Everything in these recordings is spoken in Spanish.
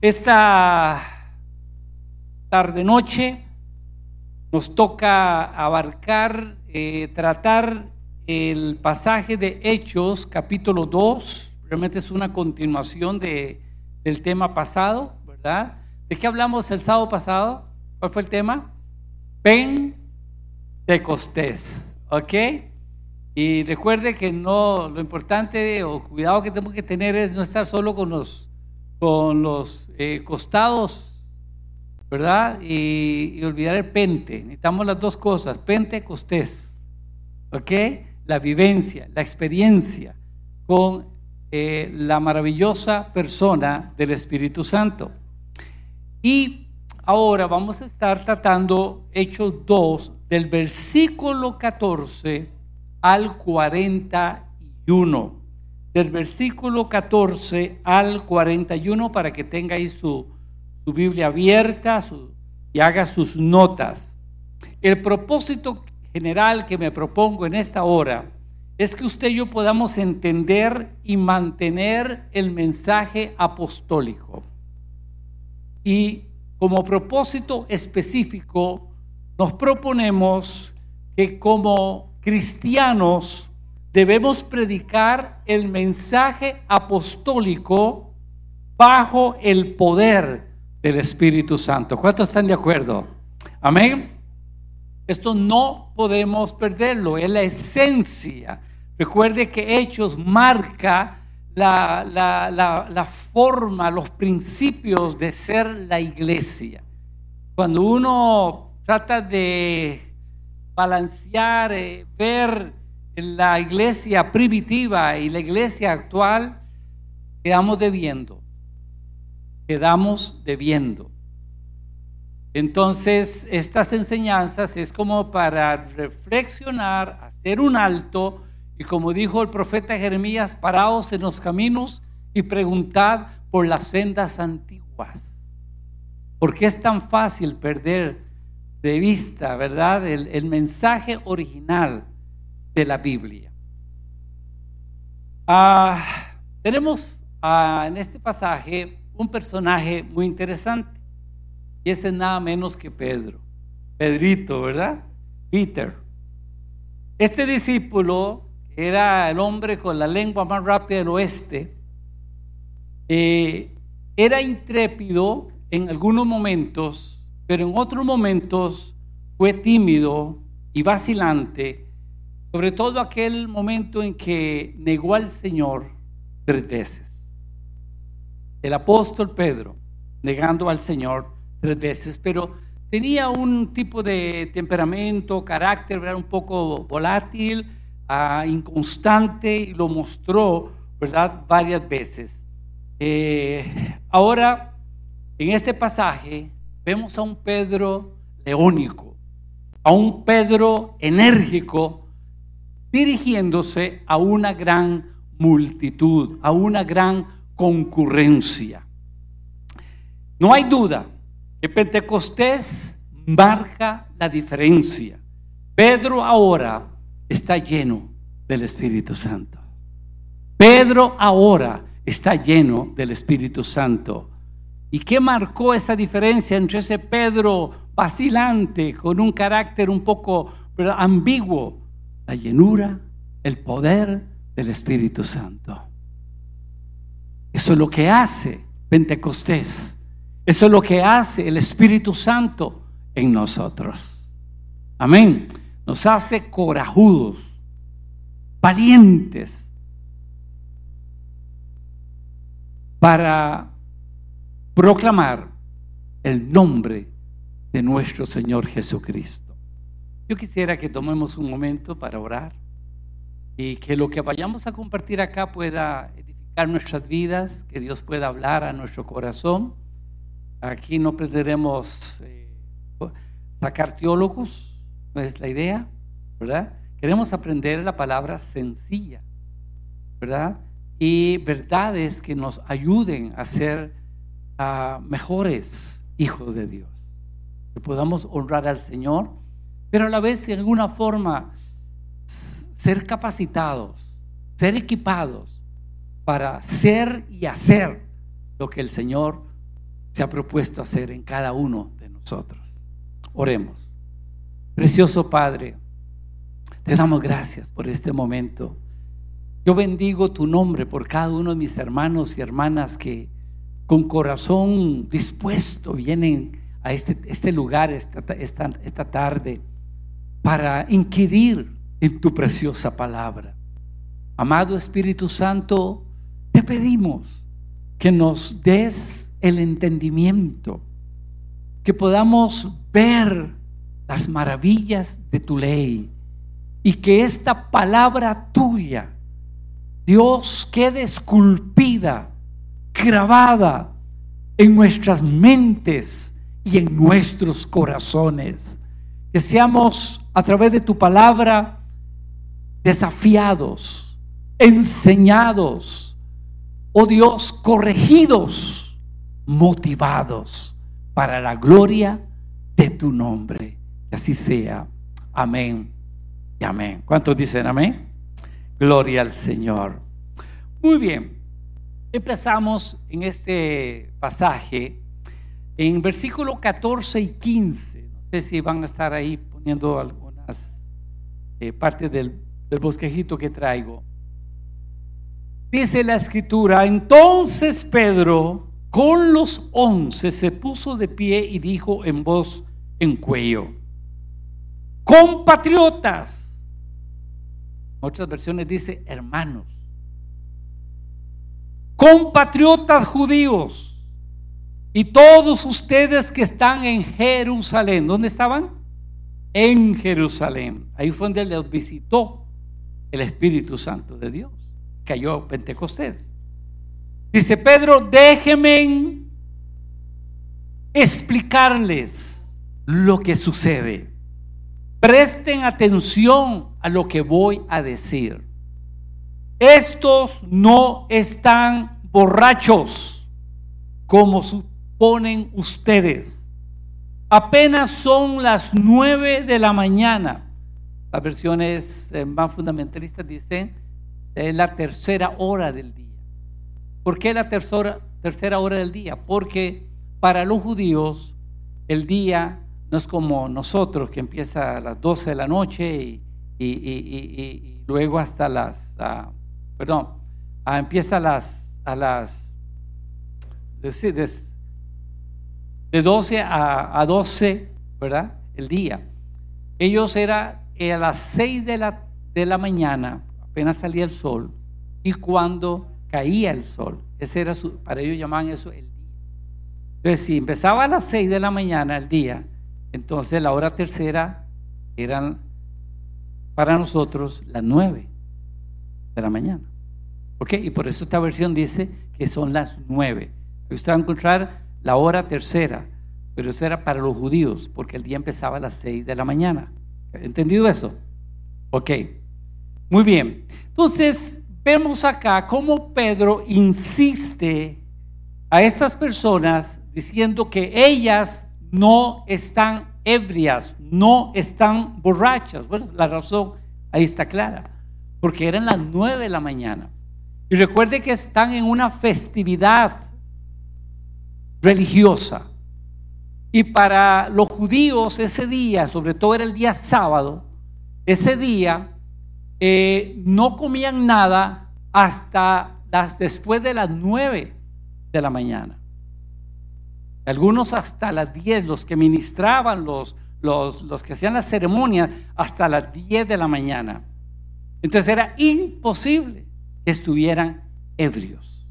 Esta tarde-noche nos toca abarcar, eh, tratar el pasaje de Hechos, capítulo 2. Realmente es una continuación de, del tema pasado, ¿verdad? ¿De qué hablamos el sábado pasado? ¿Cuál fue el tema? Pentecostés, ¿ok? Y recuerde que no, lo importante o cuidado que tenemos que tener es no estar solo con los con los eh, costados, ¿verdad? Y, olvidar el pente. Necesitamos las dos cosas, pentecostés, ¿ok? La vivencia, la experiencia con eh, la maravillosa persona del Espíritu Santo. Y ahora vamos a estar tratando Hechos 2 del versículo 14 al 41 del versículo 14 al 41 para que tenga ahí su, Biblia abierta y haga sus notas. El propósito general que me propongo en esta hora es que usted y yo podamos entender y mantener el mensaje apostólico. Y como propósito específico, nos proponemos que como cristianos debemos predicar el mensaje apostólico bajo el poder del Espíritu Santo. ¿Cuántos están de acuerdo? Amén. Esto no podemos perderlo, es la esencia. Recuerde que Hechos marca la, la, forma, los principios de ser la iglesia. Cuando uno trata de balancear, eh, ver la iglesia primitiva y la iglesia actual, quedamos debiendo. Quedamos debiendo. Entonces, estas enseñanzas es como para reflexionar, hacer un alto y como dijo el profeta Jeremías, paraos en los caminos y preguntad por las sendas antiguas. ¿Por qué es tan fácil perder de vista, verdad, el, el mensaje original? de la Biblia. Ah, tenemos ah, en este pasaje un personaje muy interesante y ese es nada menos que Pedro, Pedrito, ¿verdad? Peter. Este discípulo, era el hombre con la lengua más rápida del oeste, eh, era intrépido en algunos momentos, pero en otros momentos fue tímido y vacilante sobre todo aquel momento en que negó al Señor tres veces. El apóstol Pedro, negando al Señor tres veces, pero tenía un tipo de temperamento, carácter, un poco volátil, ah, inconstante, y lo mostró, ¿verdad?, varias veces. Eh, ahora, en este pasaje, vemos a un Pedro leónico, a un Pedro enérgico, dirigiéndose a una gran multitud, a una gran concurrencia. No hay duda que Pentecostés marca la diferencia. Pedro ahora está lleno del Espíritu Santo. Pedro ahora está lleno del Espíritu Santo. ¿Y qué marcó esa diferencia entre ese Pedro vacilante, con un carácter un poco ambiguo, la llenura, el poder del Espíritu Santo. Eso es lo que hace Pentecostés. Eso es lo que hace el Espíritu Santo en nosotros. Amén. Nos hace corajudos, valientes, para proclamar el nombre de nuestro Señor Jesucristo. Yo quisiera que tomemos un momento para orar y que lo que vayamos a compartir acá pueda edificar nuestras vidas, que Dios pueda hablar a nuestro corazón. Aquí no pretendemos eh, sacar teólogos, no es la idea, ¿verdad? Queremos aprender la palabra sencilla, ¿verdad? Y verdades que nos ayuden a ser ah, mejores hijos de Dios, que podamos honrar al Señor pero a la vez de alguna forma ser capacitados, ser equipados para ser y hacer lo que el Señor se ha propuesto hacer en cada uno de nosotros. Oremos. Precioso Padre, te damos gracias por este momento. Yo bendigo tu nombre por cada uno de mis hermanos y hermanas que con corazón dispuesto vienen a este, este lugar esta, esta, esta tarde para inquirir en tu preciosa palabra. Amado Espíritu Santo, te pedimos que nos des el entendimiento, que podamos ver las maravillas de tu ley y que esta palabra tuya, Dios, quede esculpida, grabada en nuestras mentes y en nuestros corazones. Que seamos a través de tu palabra desafiados, enseñados, oh Dios, corregidos, motivados para la gloria de tu nombre. Que así sea. Amén y amén. ¿Cuántos dicen amén? Gloria al Señor. Muy bien. Empezamos en este pasaje en versículo 14 y 15. No sé si van a estar ahí poniendo algunas eh, partes del, del bosquejito que traigo. Dice la escritura, entonces Pedro con los once se puso de pie y dijo en voz en cuello, compatriotas. Otras versiones dice hermanos. Compatriotas judíos y todos ustedes que están en Jerusalén. ¿Dónde estaban? En Jerusalén. Ahí fue donde les visitó el Espíritu Santo de Dios. Cayó Pentecostés. Dice Pedro, déjenme explicarles lo que sucede. Presten atención a lo que voy a decir. Estos no están borrachos como suponen ustedes. Apenas son las nueve de la mañana. Las versiones eh, más fundamentalistas dicen es la tercera hora del día. ¿Por qué la tercera, tercera hora del día? Porque para los judíos el día no es como nosotros, que empieza a las 12 de la noche y, luego hasta las, uh, perdón, uh, empieza a las, a las, de, de, de 12 a, a, 12, ¿verdad? El día. Ellos era eh, a las 6 de la, de la mañana, apenas salía el sol, y cuando caía el sol, ese era su, para ellos llamaban eso el día. Entonces, si empezaba a las 6 de la mañana el día, entonces la hora tercera eran para nosotros las nueve de la mañana. ¿Ok? Y por eso esta versión dice que son las nueve. Usted va a encontrar la hora tercera, pero eso era para los judíos, porque el día empezaba a las seis de la mañana. ¿Entendido eso? Ok. Muy bien. Entonces, vemos acá cómo Pedro insiste a estas personas diciendo que ellas no están ebrias, no están borrachas. Bueno, la razón ahí está clara, porque eran las nueve de la mañana. Y recuerde que están en una festividad religiosa. Y para los judíos ese día, sobre todo era el día sábado, ese día eh, no comían nada hasta las, después de las nueve de la mañana. Algunos hasta las 10, los que ministraban, los, los, los que hacían la ceremonia, hasta las 10 de la mañana. Entonces era imposible que estuvieran ebrios.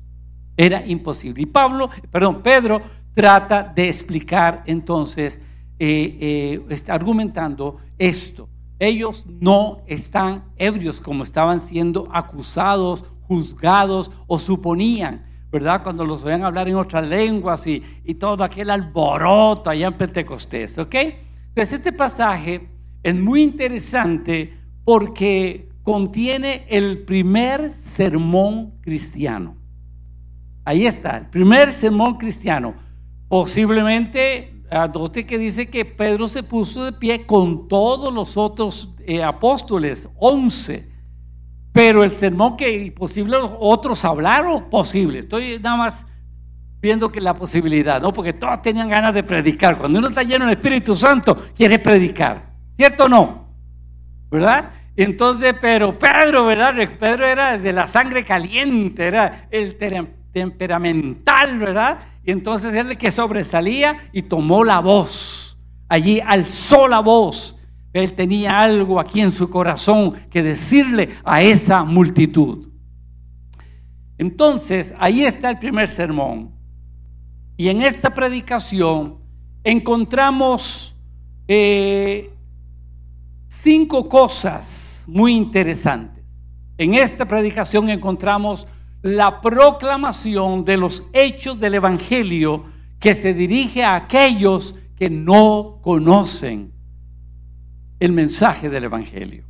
Era imposible. Y Pablo, perdón, Pedro trata de explicar entonces, eh, eh, está argumentando esto. Ellos no están ebrios como estaban siendo acusados, juzgados o suponían. ¿verdad? Cuando los oían hablar en otras lenguas y, todo aquel alboroto allá en Pentecostés, ¿ok? Entonces este pasaje es muy interesante porque contiene el primer sermón cristiano. Ahí está, el primer sermón cristiano. Posiblemente, adote que dice que Pedro se puso de pie con todos los otros eh, apóstoles, once Pero el sermón que posible otros hablaron, posible. Estoy nada más viendo que la posibilidad, ¿no? Porque todos tenían ganas de predicar. Cuando uno está lleno del Espíritu Santo, quiere predicar. ¿Cierto o no? ¿Verdad? Entonces, pero Pedro, ¿verdad? Pedro era de la sangre caliente, era el temperamental, ¿verdad? Y entonces él el que sobresalía y tomó la voz. Allí alzó la voz. Él tenía algo aquí en su corazón que decirle a esa multitud. Entonces, ahí está el primer sermón. Y en esta predicación encontramos eh, cinco cosas muy interesantes. En esta predicación encontramos la proclamación de los hechos del Evangelio que se dirige a aquellos que no conocen el mensaje del Evangelio.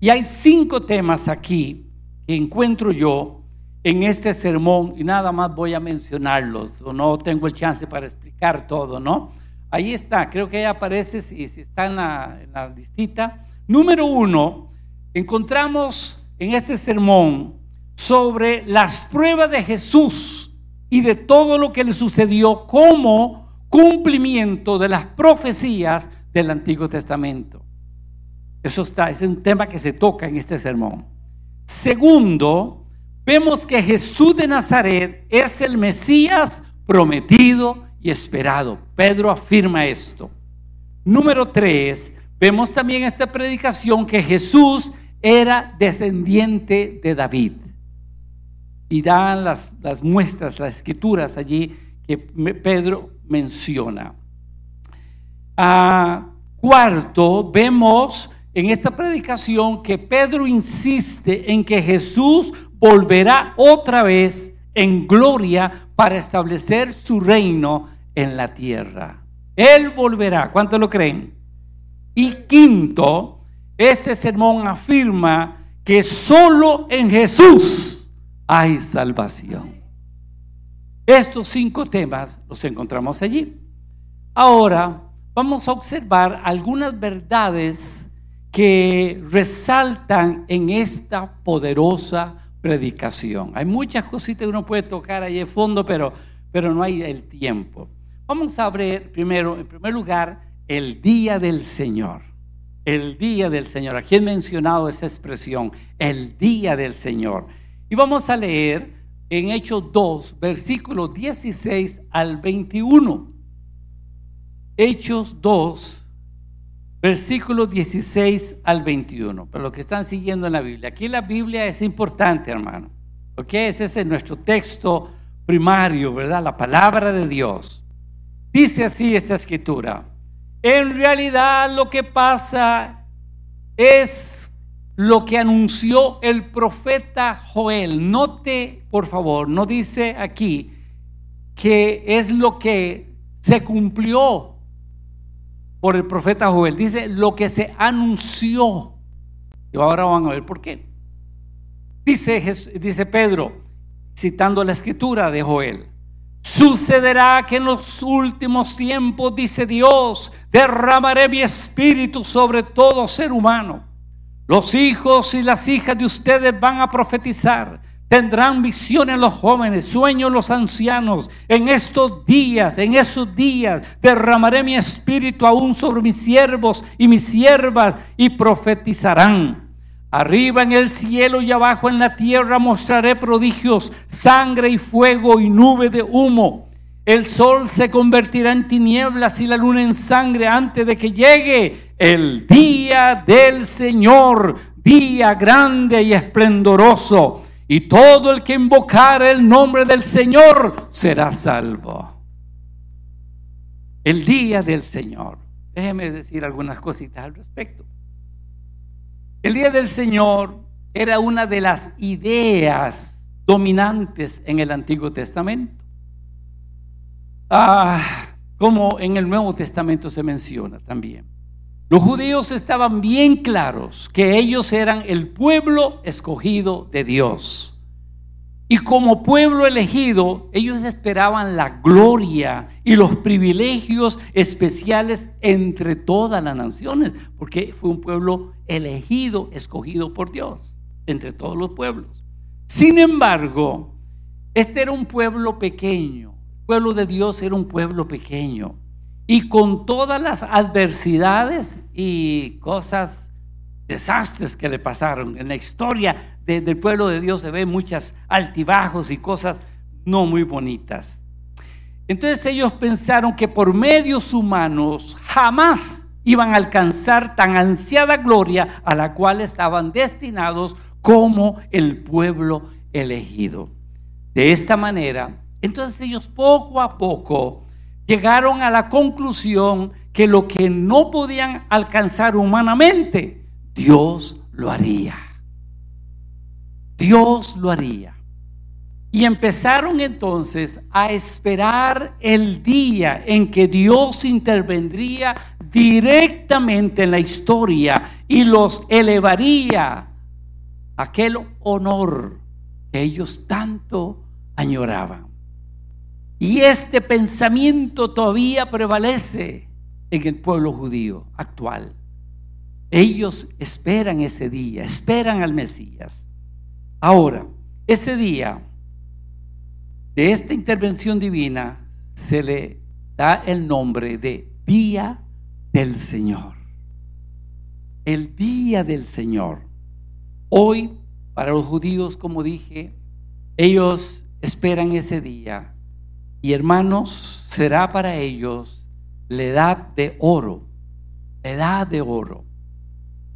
Y hay cinco temas aquí que encuentro yo en este sermón y nada más voy a mencionarlos, no tengo el chance para explicar todo, ¿no? Ahí está, creo que ahí aparece, si, si está en la, en la listita. Número uno, encontramos en este sermón sobre las pruebas de Jesús y de todo lo que le sucedió como cumplimiento de las profecías del Antiguo Testamento. Eso está, es un tema que se toca en este sermón. Segundo, vemos que Jesús de Nazaret es el Mesías prometido y esperado. Pedro afirma esto. Número tres, vemos también esta predicación que Jesús era descendiente de David. Y dan las, las muestras, las escrituras allí que Pedro menciona. Cuarto, vemos en esta predicación que Pedro insiste en que Jesús volverá otra vez en gloria para establecer su reino en la tierra. Él volverá. ¿Cuánto lo creen? Y quinto, este sermón afirma que solo en Jesús hay salvación. Estos cinco temas los encontramos allí. Ahora vamos a observar algunas verdades que resaltan en esta poderosa predicación. Hay muchas cositas que uno puede tocar ahí de fondo, pero pero no hay el tiempo. Vamos a ver primero, en primer lugar, el día del Señor. El día del Señor. Aquí he mencionado esa expresión, el día del Señor. Y vamos a leer en Hechos 2, versículos 16 al 21. Hechos 2, versículos 16 al 21. Para los que están siguiendo en la Biblia. Aquí la Biblia es importante, hermano. ¿Ok? Ese es nuestro texto primario, ¿verdad? La palabra de Dios. Dice así esta escritura. En realidad lo que pasa es lo que anunció el profeta Joel. Note, por favor, no dice aquí que es lo que se cumplió por el profeta Joel. Dice lo que se anunció. Y ahora van a ver por qué. Dice, dice Pedro, citando la escritura de Joel. Sucederá que en los últimos tiempos, dice Dios, derramaré mi espíritu sobre todo ser humano. Los hijos y las hijas de ustedes van a profetizar. Tendrán visiones los jóvenes, sueños los ancianos. En estos días, en esos días, derramaré mi espíritu aún sobre mis siervos y mis siervas y profetizarán. Arriba en el cielo y abajo en la tierra mostraré prodigios, sangre y fuego y nube de humo. El sol se convertirá en tinieblas y la luna en sangre antes de que llegue el día del Señor, día grande y esplendoroso. Y todo el que invocar el nombre del Señor será salvo. El día del Señor. Déjeme decir algunas cositas al respecto. El día del Señor era una de las ideas dominantes en el Antiguo Testamento. Ah, como en el Nuevo Testamento se menciona también. Los judíos estaban bien claros que ellos eran el pueblo escogido de Dios. Y como pueblo elegido, ellos esperaban la gloria y los privilegios especiales entre todas las naciones, porque fue un pueblo elegido, escogido por Dios. entre todos los pueblos. Sin embargo, este era un pueblo pequeño. El pueblo de Dios era un pueblo pequeño. Y con todas las adversidades y cosas, desastres que le pasaron en la historia del pueblo de Dios se ven muchas altibajos y cosas no muy bonitas. Entonces ellos pensaron que por medios humanos jamás iban a alcanzar tan ansiada gloria a la cual estaban destinados como el pueblo elegido. De esta manera, entonces ellos poco a poco llegaron a la conclusión que lo que no podían alcanzar humanamente, Dios lo haría. Dios lo haría. Y empezaron entonces a esperar el día en que Dios intervendría directamente en la historia y los elevaría aquel honor que ellos tanto añoraban. Y este pensamiento todavía prevalece en el pueblo judío actual. Ellos esperan ese día, esperan al Mesías. Ahora, ese día de esta intervención divina se le da el nombre de Día del Señor. El Día del Señor. Hoy, para los judíos, como dije, ellos esperan ese día y hermanos, será para ellos la edad de oro, la edad de oro.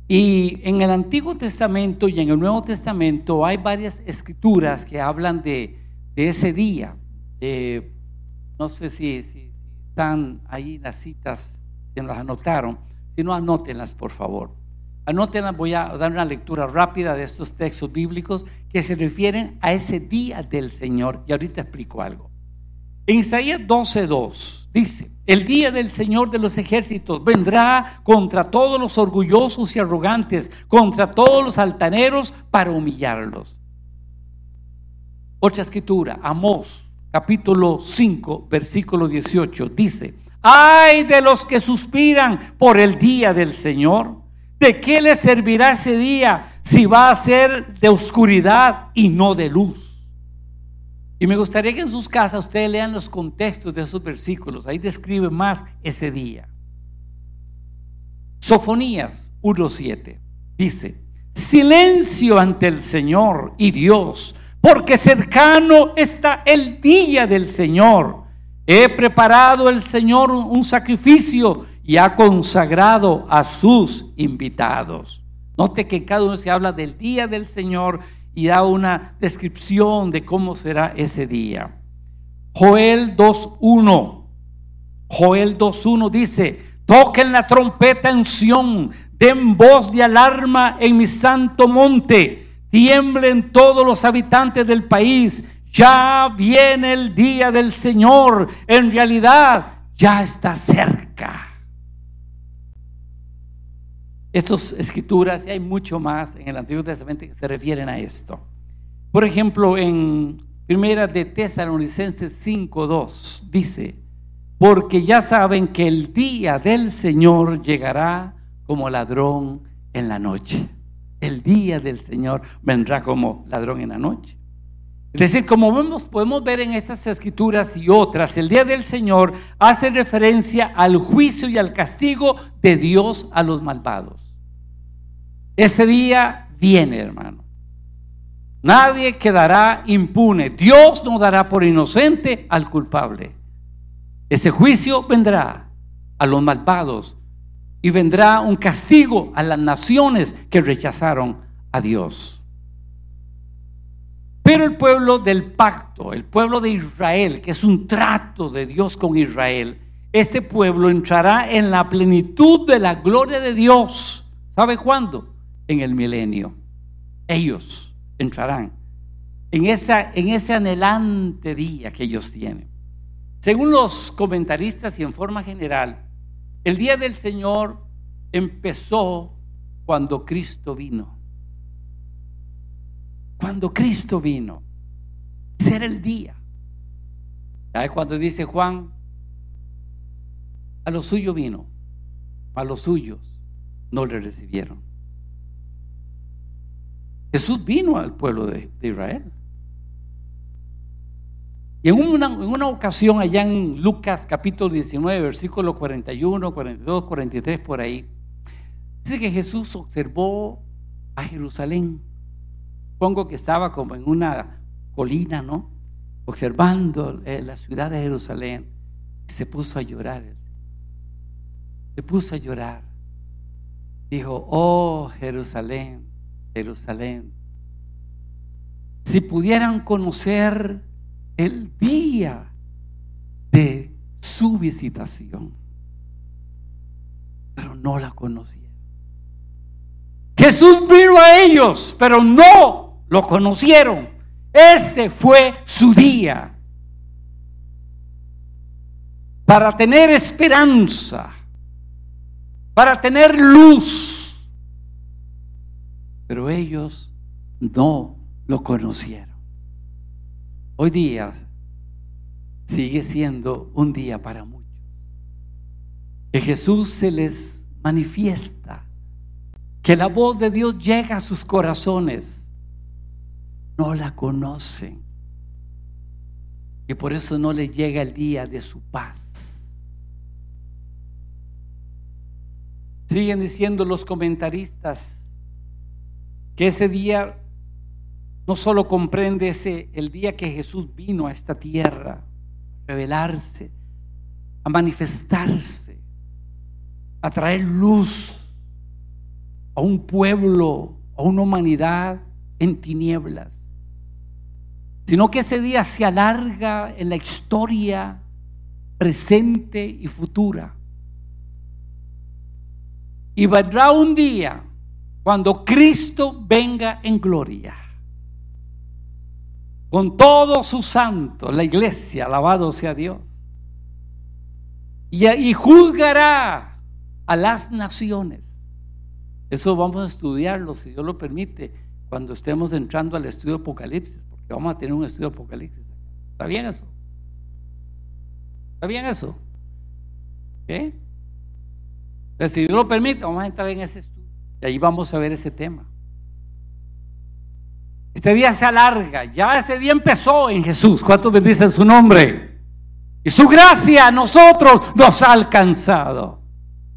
Y en el Antiguo Testamento y en el Nuevo Testamento hay varias escrituras que hablan de, ese día. no sé si, si, están ahí las citas, si las anotaron. Si no, anótenlas, por favor. Anótenlas, voy a dar una lectura rápida de estos textos bíblicos que se refieren a ese día del Señor. Y ahorita explico algo. En Isaías 12:2 dice, el día del Señor de los ejércitos vendrá contra todos los orgullosos y arrogantes, contra todos los altaneros para humillarlos. Otra escritura, Amós, capítulo 5, versículo 18, dice, ay de los que suspiran por el día del Señor. ¿De qué les servirá ese día si va a ser de oscuridad y no de luz? Y me gustaría que en sus casas ustedes lean los contextos de esos versículos. Ahí describe más ese día. Sofonías 1.7 dice, silencio ante el Señor y Dios, porque cercano está el día del Señor. He preparado el Señor un sacrificio y ha consagrado a sus invitados. Note que cada uno se habla del día del Señor y da una descripción de cómo será ese día. Joel 2.1. Joel 2.1 dice, toquen la trompeta en Sión, den voz de alarma en mi santo monte, tiemblen todos los habitantes del país, ya viene el día del Señor, en realidad ya está cerca. Estas escrituras, y hay mucho más en el Antiguo Testamento que se refieren a esto. Por ejemplo, en Primera de Tesalonicenses 5.2 dice, porque ya saben que el día del Señor llegará como ladrón en la noche. El día del Señor vendrá como ladrón en la noche. Es decir, como vemos, podemos ver en estas escrituras y otras, el día del Señor hace referencia al juicio y al castigo de Dios a los malvados. Ese día viene, hermano. Nadie quedará impune. Dios no dará por inocente al culpable. Ese juicio vendrá a los malvados y vendrá un castigo a las naciones que rechazaron a Dios. Pero el pueblo del pacto, el pueblo de Israel, que es un trato de Dios con Israel, este pueblo entrará en la plenitud de la gloria de Dios. ¿Sabe cuándo? En el milenio. Ellos entrarán en, esa, en ese anhelante día que ellos tienen. Según los comentaristas y en forma general, el día del Señor empezó cuando Cristo vino. Cuando Cristo vino. Ese era el día. ¿Sabe cuando dice Juan? A los suyos vino, a los suyos no le recibieron Jesús vino al pueblo de, Israel. Y en una, en una, ocasión allá en Lucas capítulo 19, versículo 41, 42, 43, por ahí, dice que Jesús observó a Jerusalén. Pongo que estaba como en una colina, ¿no? Observando eh, la ciudad de Jerusalén. Y se puso a llorar. Se puso a llorar. Dijo, oh Jerusalén, Jerusalén, si pudieran conocer el día de su visitación, pero no la conocieron. Jesús vino a ellos, pero no lo conocieron. Ese fue su día. Para tener esperanza, para tener luz. Pero ellos no lo conocieron. Hoy día sigue siendo un día para muchos. Que Jesús se les manifiesta que la voz de Dios llega a sus corazones, no la conocen. Y por eso no les llega el día de su paz. Siguen diciendo los comentaristas que ese día no solo comprende ese el día que Jesús vino a esta tierra a revelarse, a manifestarse, a traer luz a un pueblo, a una humanidad en tinieblas, sino que ese día se alarga en la historia presente y futura. Y vendrá un día cuando Cristo venga en gloria, con todos sus santos, la iglesia, alabado sea Dios, y, juzgará a las naciones eso vamos a estudiarlo, si Dios lo permite, cuando estemos entrando al estudio de Apocalipsis, porque vamos a tener un estudio de Apocalipsis. ¿Está bien eso? ¿Está bien eso? ¿Qué? Entonces, si Dios lo permite, vamos a entrar en ese estudio. Y ahí vamos a ver ese tema. Este día se alarga, ya ese día empezó en Jesús. ¿Cuántos bendicen su nombre? Y su gracia a nosotros nos ha alcanzado.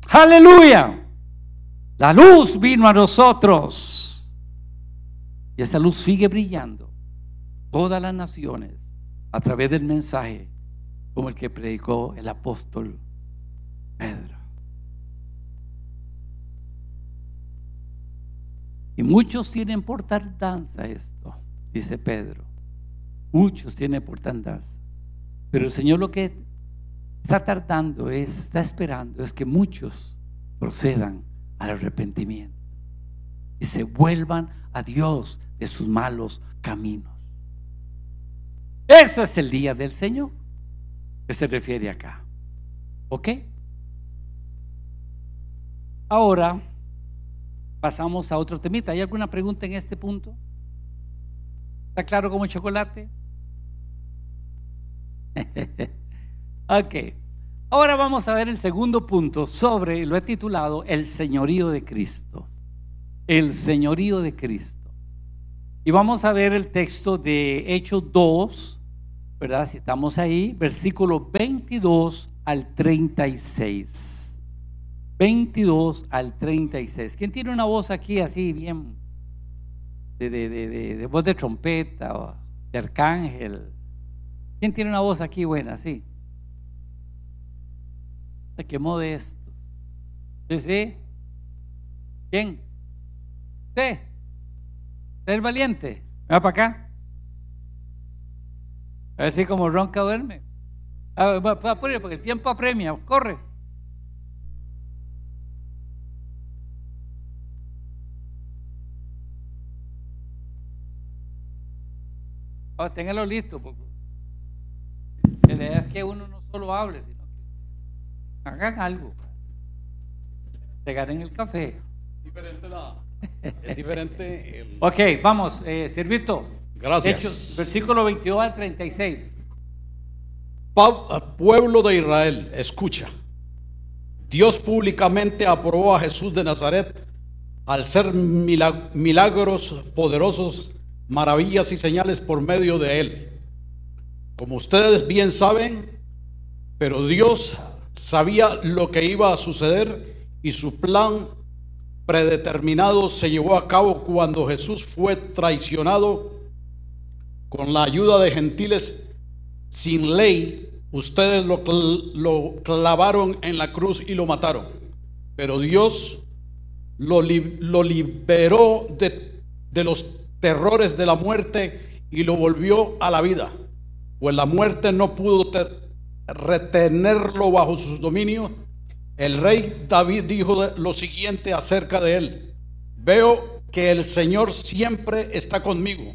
Aleluya. La luz vino a nosotros. Y esa luz sigue brillando. Todas las naciones a través del mensaje como el que predicó el apóstol Pedro. Y muchos tienen por tardanza esto, dice Pedro. Muchos tienen por tardanza. Pero el Señor lo que está tardando es, está esperando, es que muchos procedan al arrepentimiento y se vuelvan a Dios de sus malos caminos. Eso es el día del Señor que se refiere acá. ¿Ok? Ahora pasamos a otro temita. ¿Hay alguna pregunta en este punto? ¿Está claro como chocolate? ok. Ahora vamos a ver el segundo punto sobre, lo he titulado, el señorío de Cristo. El señorío de Cristo. Y vamos a ver el texto de Hechos 2, ¿verdad? Si estamos ahí, versículo 22 al 36. 22 al 36. ¿Quién tiene una voz aquí así bien de, de, de, de voz de trompeta o de arcángel? ¿Quién tiene una voz aquí buena? Sí qué modesto. ¿Sí? sí? ¿Quién? ¿Usted? ¿Usted el valiente? va para acá? A ver si como ronca duerme. A ver, porque el tiempo apremia. Corre. Oh, téngalo listo. Porque la idea es que uno no solo hable, sino hagan algo. Se ganen el café. Diferente la, es diferente el... Ok, vamos, eh, Servito. Gracias. versículo 22 al 36. Pueblo de Israel, escucha. Dios públicamente aprobó a Jesús de Nazaret al ser milagros poderosos, maravillas y señales por medio de él. Como ustedes bien saben, pero Dios sabía lo que iba a suceder y su plan predeterminado se llevó a cabo cuando Jesús fue traicionado con la ayuda de gentiles sin ley. Ustedes lo, lo clavaron en la cruz y lo mataron. Pero Dios lo, lo liberó de, de los terrores de la muerte y lo volvió a la vida. Pues la muerte no pudo retenerlo bajo sus dominios. El rey David dijo lo siguiente acerca de él. Veo que el Señor siempre está conmigo.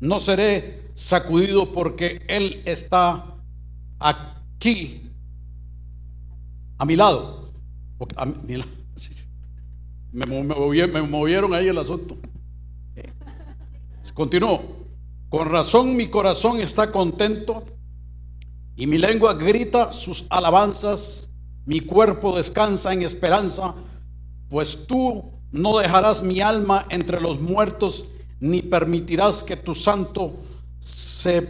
No seré sacudido porque Él está aquí, a mi lado. Me, movieron ahí el asunto. Continuó. Con razón mi corazón está contento y mi lengua grita sus alabanzas. Mi cuerpo descansa en esperanza, pues tú no dejarás mi alma entre los muertos, ni permitirás que tu santo se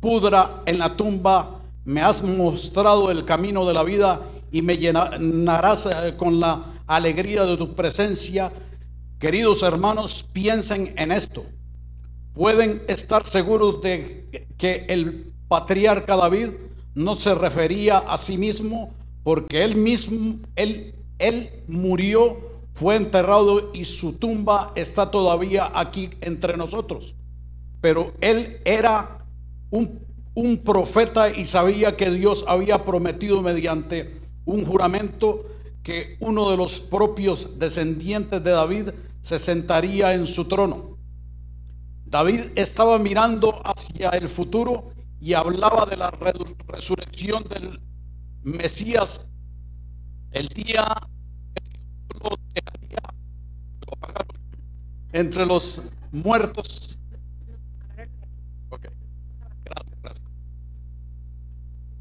pudra en la tumba. Me has mostrado el camino de la vida y me llenarás eh, con la alegría de tu presencia. Queridos hermanos, piensen en esto. Pueden estar seguros de que el patriarca David no se refería a sí mismo porque él mismo, él, él murió, fue enterrado y su tumba está todavía aquí entre nosotros. Pero él era un, un profeta y sabía que Dios había prometido mediante un juramento que uno de los propios descendientes de David se sentaría en su trono. David estaba mirando hacia el futuro y hablaba de la resurrección del Mesías el día entre los muertos.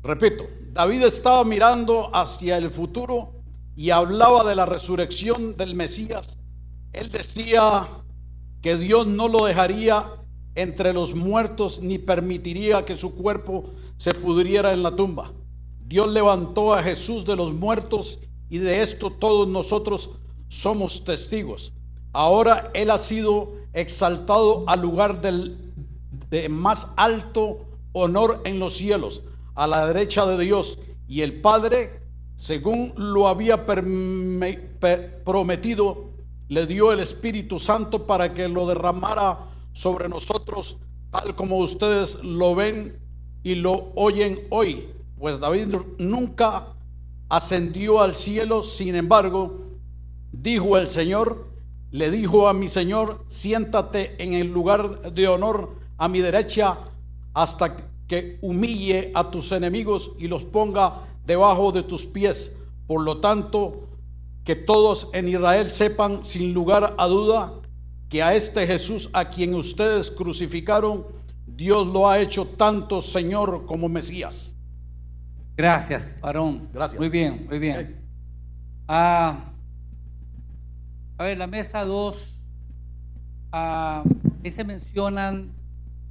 Repito, David estaba mirando hacia el futuro y hablaba de la resurrección del Mesías. Él decía que Dios no lo dejaría entre los muertos ni permitiría que su cuerpo se pudriera en la tumba. Dios levantó a Jesús de los muertos y de esto todos nosotros somos testigos. Ahora Él ha sido exaltado al lugar del de más alto honor en los cielos, a la derecha de Dios, y el Padre según lo había prometido, le dio el Espíritu Santo para que lo derramara sobre nosotros, tal como ustedes lo ven y lo oyen hoy. Pues David nunca ascendió al cielo, sin embargo, dijo el Señor, le dijo a mi Señor, siéntate en el lugar de honor a mi derecha hasta que humille a tus enemigos y los ponga debajo de tus pies. Por lo tanto, que todos en Israel sepan sin lugar a duda que a este Jesús a quien ustedes crucificaron, Dios lo ha hecho tanto Señor como Mesías. Gracias, varón. Gracias. Muy bien, muy bien. Ah, a ver, la mesa 2, ah, ahí se mencionan,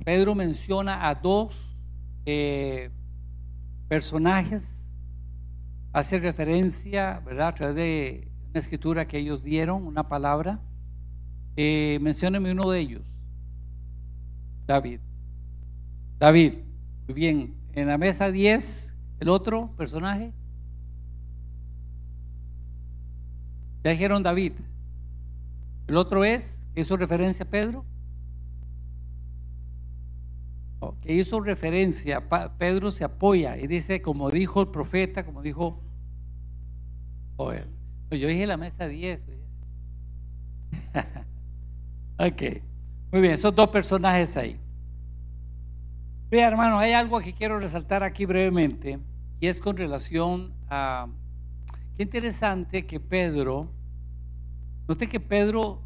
Pedro menciona a dos eh, personajes hace referencia, ¿verdad? A través de una escritura que ellos dieron, una palabra. Eh, uno de ellos. David. David. Muy bien. En la mesa 10, el otro personaje. Ya dijeron David. El otro es, hizo referencia a Pedro. Que hizo referencia, Pedro se apoya y dice, como dijo el profeta, como dijo Joel. Pues yo dije la mesa 10. ok, muy bien, esos dos personajes ahí. Vea, hermano, hay algo que quiero resaltar aquí brevemente y es con relación a. Qué interesante que Pedro, note que Pedro,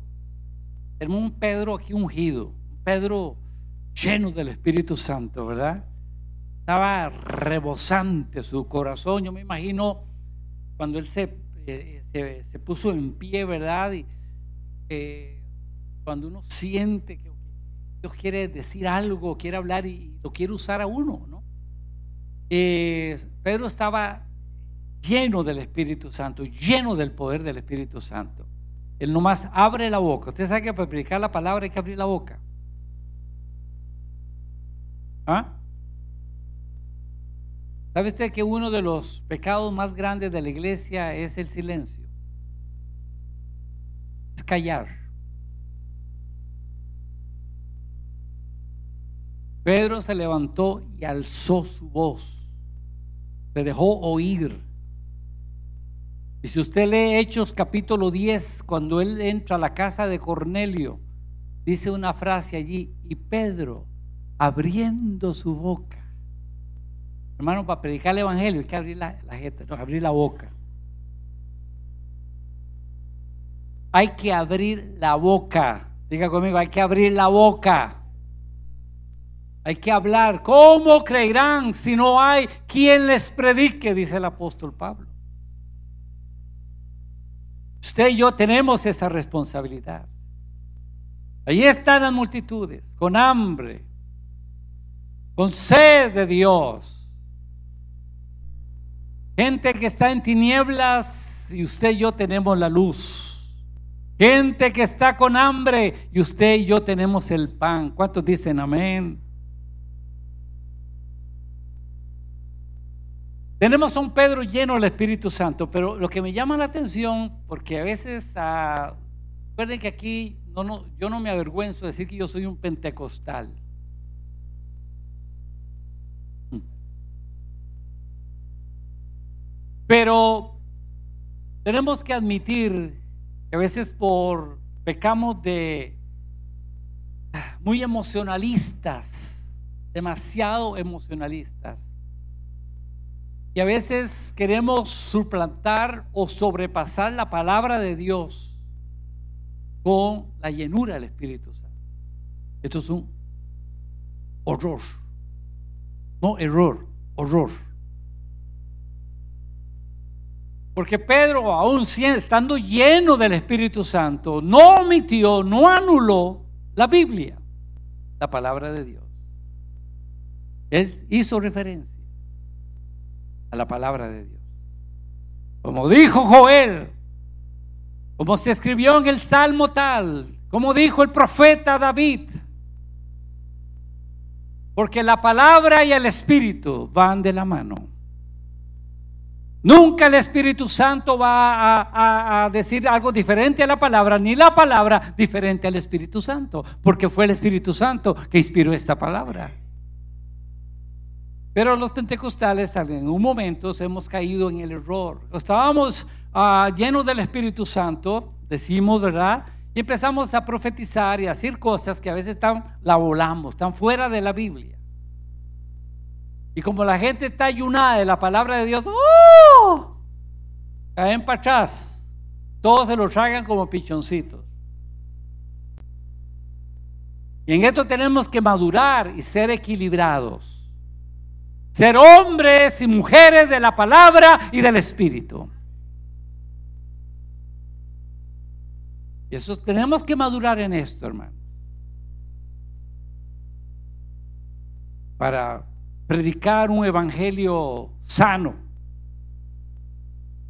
tenemos un Pedro aquí ungido, un Pedro lleno del Espíritu Santo, ¿verdad? Estaba rebosante su corazón. Yo me imagino cuando él se, eh, se, puso en pie, ¿verdad? Y eh, cuando uno siente que Dios quiere decir algo, quiere hablar y lo quiere usar a uno, ¿no? Eh, Pedro estaba lleno del Espíritu Santo, lleno del poder del Espíritu Santo. Él nomás abre la boca. Usted sabe que para predicar la palabra hay que abrir la boca. ¿Ah? ¿Sabe usted que uno de los pecados más grandes de la iglesia es el silencio? Es callar. Pedro se levantó y alzó su voz. Se dejó oír. Y si usted lee Hechos capítulo 10, cuando él entra a la casa de Cornelio, dice una frase allí, y Pedro, abriendo su boca, Hermano, para predicar el Evangelio hay que abrir la, la abrir la boca. Hay que abrir la boca. Diga conmigo, hay que abrir la boca. Hay que hablar. ¿Cómo creerán si no hay quien les predique? Dice el apóstol Pablo. Usted y yo tenemos esa responsabilidad. Allí están las multitudes, con hambre, con sed de Dios Gente que está en tinieblas y usted y yo tenemos la luz. Gente que está con hambre y usted y yo tenemos el pan. ¿Cuántos dicen amén? Tenemos a un Pedro lleno del Espíritu Santo, pero lo que me llama la atención, porque a veces, uh, recuerden que aquí no, yo no me avergüenzo de decir que yo soy un pentecostal. Pero tenemos que admitir que a veces por pecamos de muy emocionalistas, demasiado emocionalistas. Y a veces queremos suplantar o sobrepasar la palabra de Dios con la llenura del Espíritu Santo. Esto es un horror. No error, horror. Porque Pedro, aún estando lleno del Espíritu Santo, no omitió, no anuló la Biblia, la palabra de Dios. Él hizo referencia a la palabra de Dios. Como dijo Joel, como se escribió en el Salmo tal, como dijo el profeta David, porque la palabra y el Espíritu van de la mano. Nunca el Espíritu Santo va a, decir algo diferente a la palabra, ni la palabra diferente al Espíritu Santo, porque fue el Espíritu Santo que inspiró esta palabra. Pero los pentecostales en un momento hemos caído en el error. Estábamos ah, llenos del Espíritu Santo, decimos, ¿verdad? Y empezamos a profetizar y a decir cosas que a veces están, la volamos, están fuera de la Biblia. Y como la gente está ayunada de la palabra de Dios, ¡oh! Caen para atrás. Todos se los tragan como pichoncitos. Y en esto tenemos que madurar y ser equilibrados. Ser hombres y mujeres de la palabra y del Espíritu. Y eso tenemos que madurar en esto, hermano. Para predicar un evangelio sano.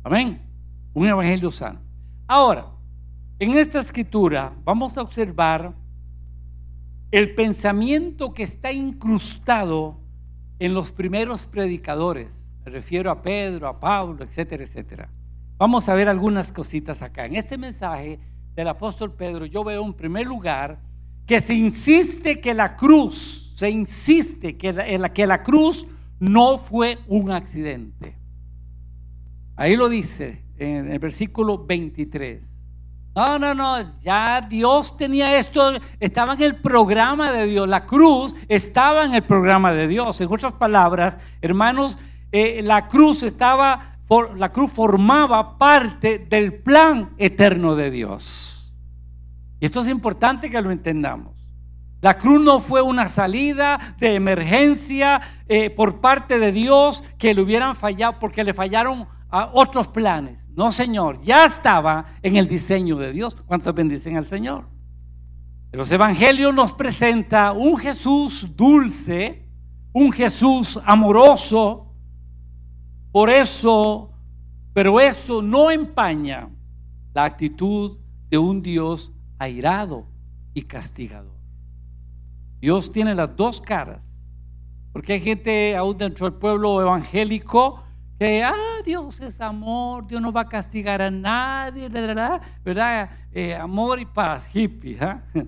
Amén. Un evangelio sano. Ahora, en esta escritura vamos a observar el pensamiento que está incrustado en los primeros predicadores. Me refiero a Pedro, a Pablo, etcétera, etcétera. Vamos a ver algunas cositas acá. En este mensaje del apóstol Pedro yo veo en primer lugar que se insiste que la cruz se insiste que la, que la cruz no fue un accidente. Ahí lo dice en el versículo 23. No, no, no, ya Dios tenía esto, estaba en el programa de Dios, la cruz estaba en el programa de Dios. En otras palabras, hermanos, eh, la cruz estaba, la cruz formaba parte del plan eterno de Dios. Y esto es importante que lo entendamos. La cruz no fue una salida de emergencia eh, por parte de Dios que le hubieran fallado porque le fallaron a otros planes. No, Señor, ya estaba en el diseño de Dios. ¿Cuántos bendicen al Señor? Los evangelios nos presenta un Jesús dulce, un Jesús amoroso. Por eso, pero eso no empaña la actitud de un Dios airado y castigador. Dios tiene las dos caras. Porque hay gente aún dentro del pueblo evangélico que, ah, Dios es amor, Dios no va a castigar a nadie, ¿verdad? Eh, amor y paz, hippie. ¿ah?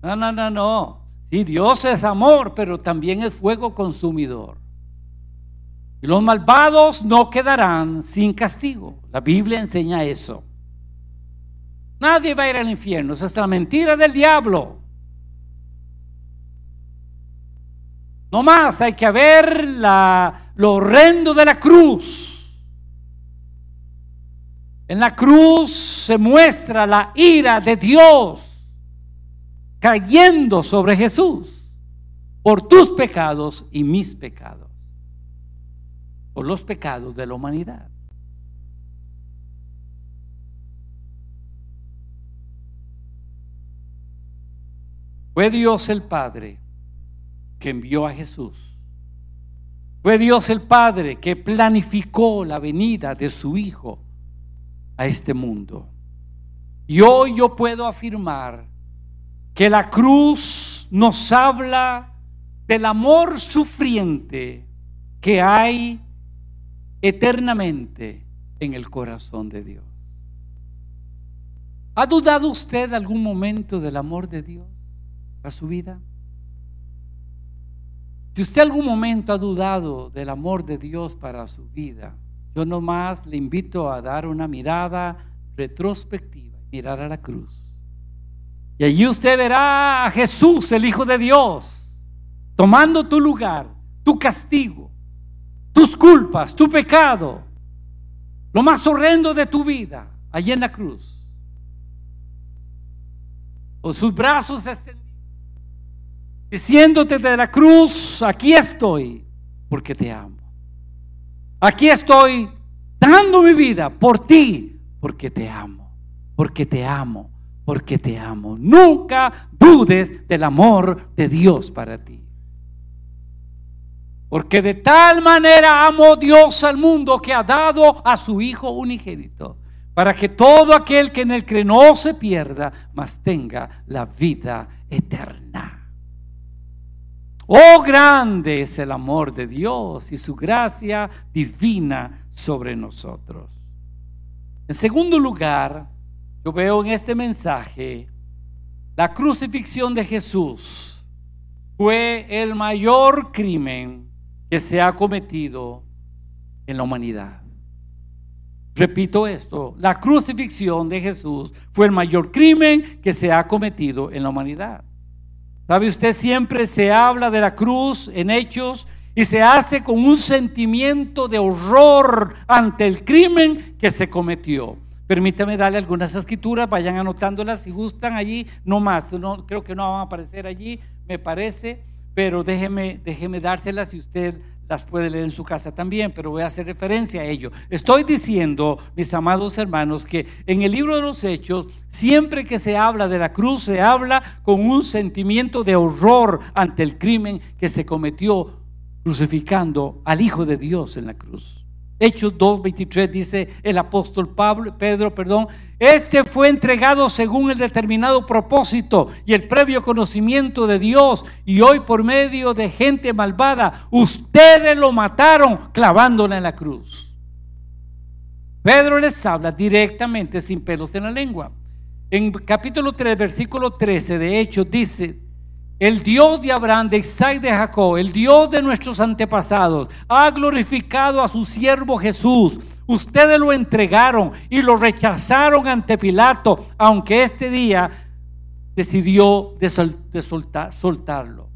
No, no, no, no. Sí, Dios es amor, pero también es fuego consumidor. Y los malvados no quedarán sin castigo. La Biblia enseña eso. Nadie va a ir al infierno. Esa es la mentira del diablo. No más, hay que ver la, lo horrendo de la cruz. En la cruz se muestra la ira de Dios cayendo sobre Jesús por tus pecados y mis pecados, por los pecados de la humanidad. Fue Dios el Padre que envió a Jesús. Fue Dios el Padre que planificó la venida de su Hijo a este mundo. Y hoy yo puedo afirmar que la cruz nos habla del amor sufriente que hay eternamente en el corazón de Dios. ¿Ha dudado usted algún momento del amor de Dios? a su vida? Si usted algún momento ha dudado del amor de Dios para su vida, yo nomás le invito a dar una mirada retrospectiva, mirar a la cruz. Y allí usted verá a Jesús, el Hijo de Dios, tomando tu lugar, tu castigo, tus culpas, tu pecado, lo más horrendo de tu vida, allí en la cruz. Con sus brazos extendidos diciéndote de la cruz, aquí estoy porque te amo. Aquí estoy dando mi vida por ti porque te amo, porque te amo, porque te amo. Nunca dudes del amor de Dios para ti. Porque de tal manera amó Dios al mundo que ha dado a su Hijo unigénito, para que todo aquel que en él cree no se pierda, mas tenga la vida eterna. Oh, grande es el amor de Dios y su gracia divina sobre nosotros. En segundo lugar, yo veo en este mensaje la crucifixión de Jesús fue el mayor crimen que se ha cometido en la humanidad. Repito esto, la crucifixión de Jesús fue el mayor crimen que se ha cometido en la humanidad. ¿Sabe usted? Siempre se habla de la cruz en hechos y se hace con un sentimiento de horror ante el crimen que se cometió. Permítame darle algunas escrituras, vayan anotándolas si gustan allí, no más, no, creo que no van a aparecer allí, me parece, pero déjeme, déjeme dárselas si usted las puede leer en su casa también, pero voy a hacer referencia a ello. Estoy diciendo, mis amados hermanos, que en el libro de los Hechos, siempre que se habla de la cruz, se habla con un sentimiento de horror ante el crimen que se cometió crucificando al Hijo de Dios en la cruz. Hechos 2.23 dice el apóstol Pablo, Pedro, perdón, este fue entregado según el determinado propósito y el previo conocimiento de Dios y hoy por medio de gente malvada, ustedes lo mataron clavándole en la cruz. Pedro les habla directamente sin pelos en la lengua. En capítulo 3, versículo 13 de Hechos dice, el Dios de Abraham, de Isaac y de Jacob, el Dios de nuestros antepasados, ha glorificado a su siervo Jesús. Ustedes lo entregaron y lo rechazaron ante Pilato, aunque este día decidió de, soltar, soltarlo.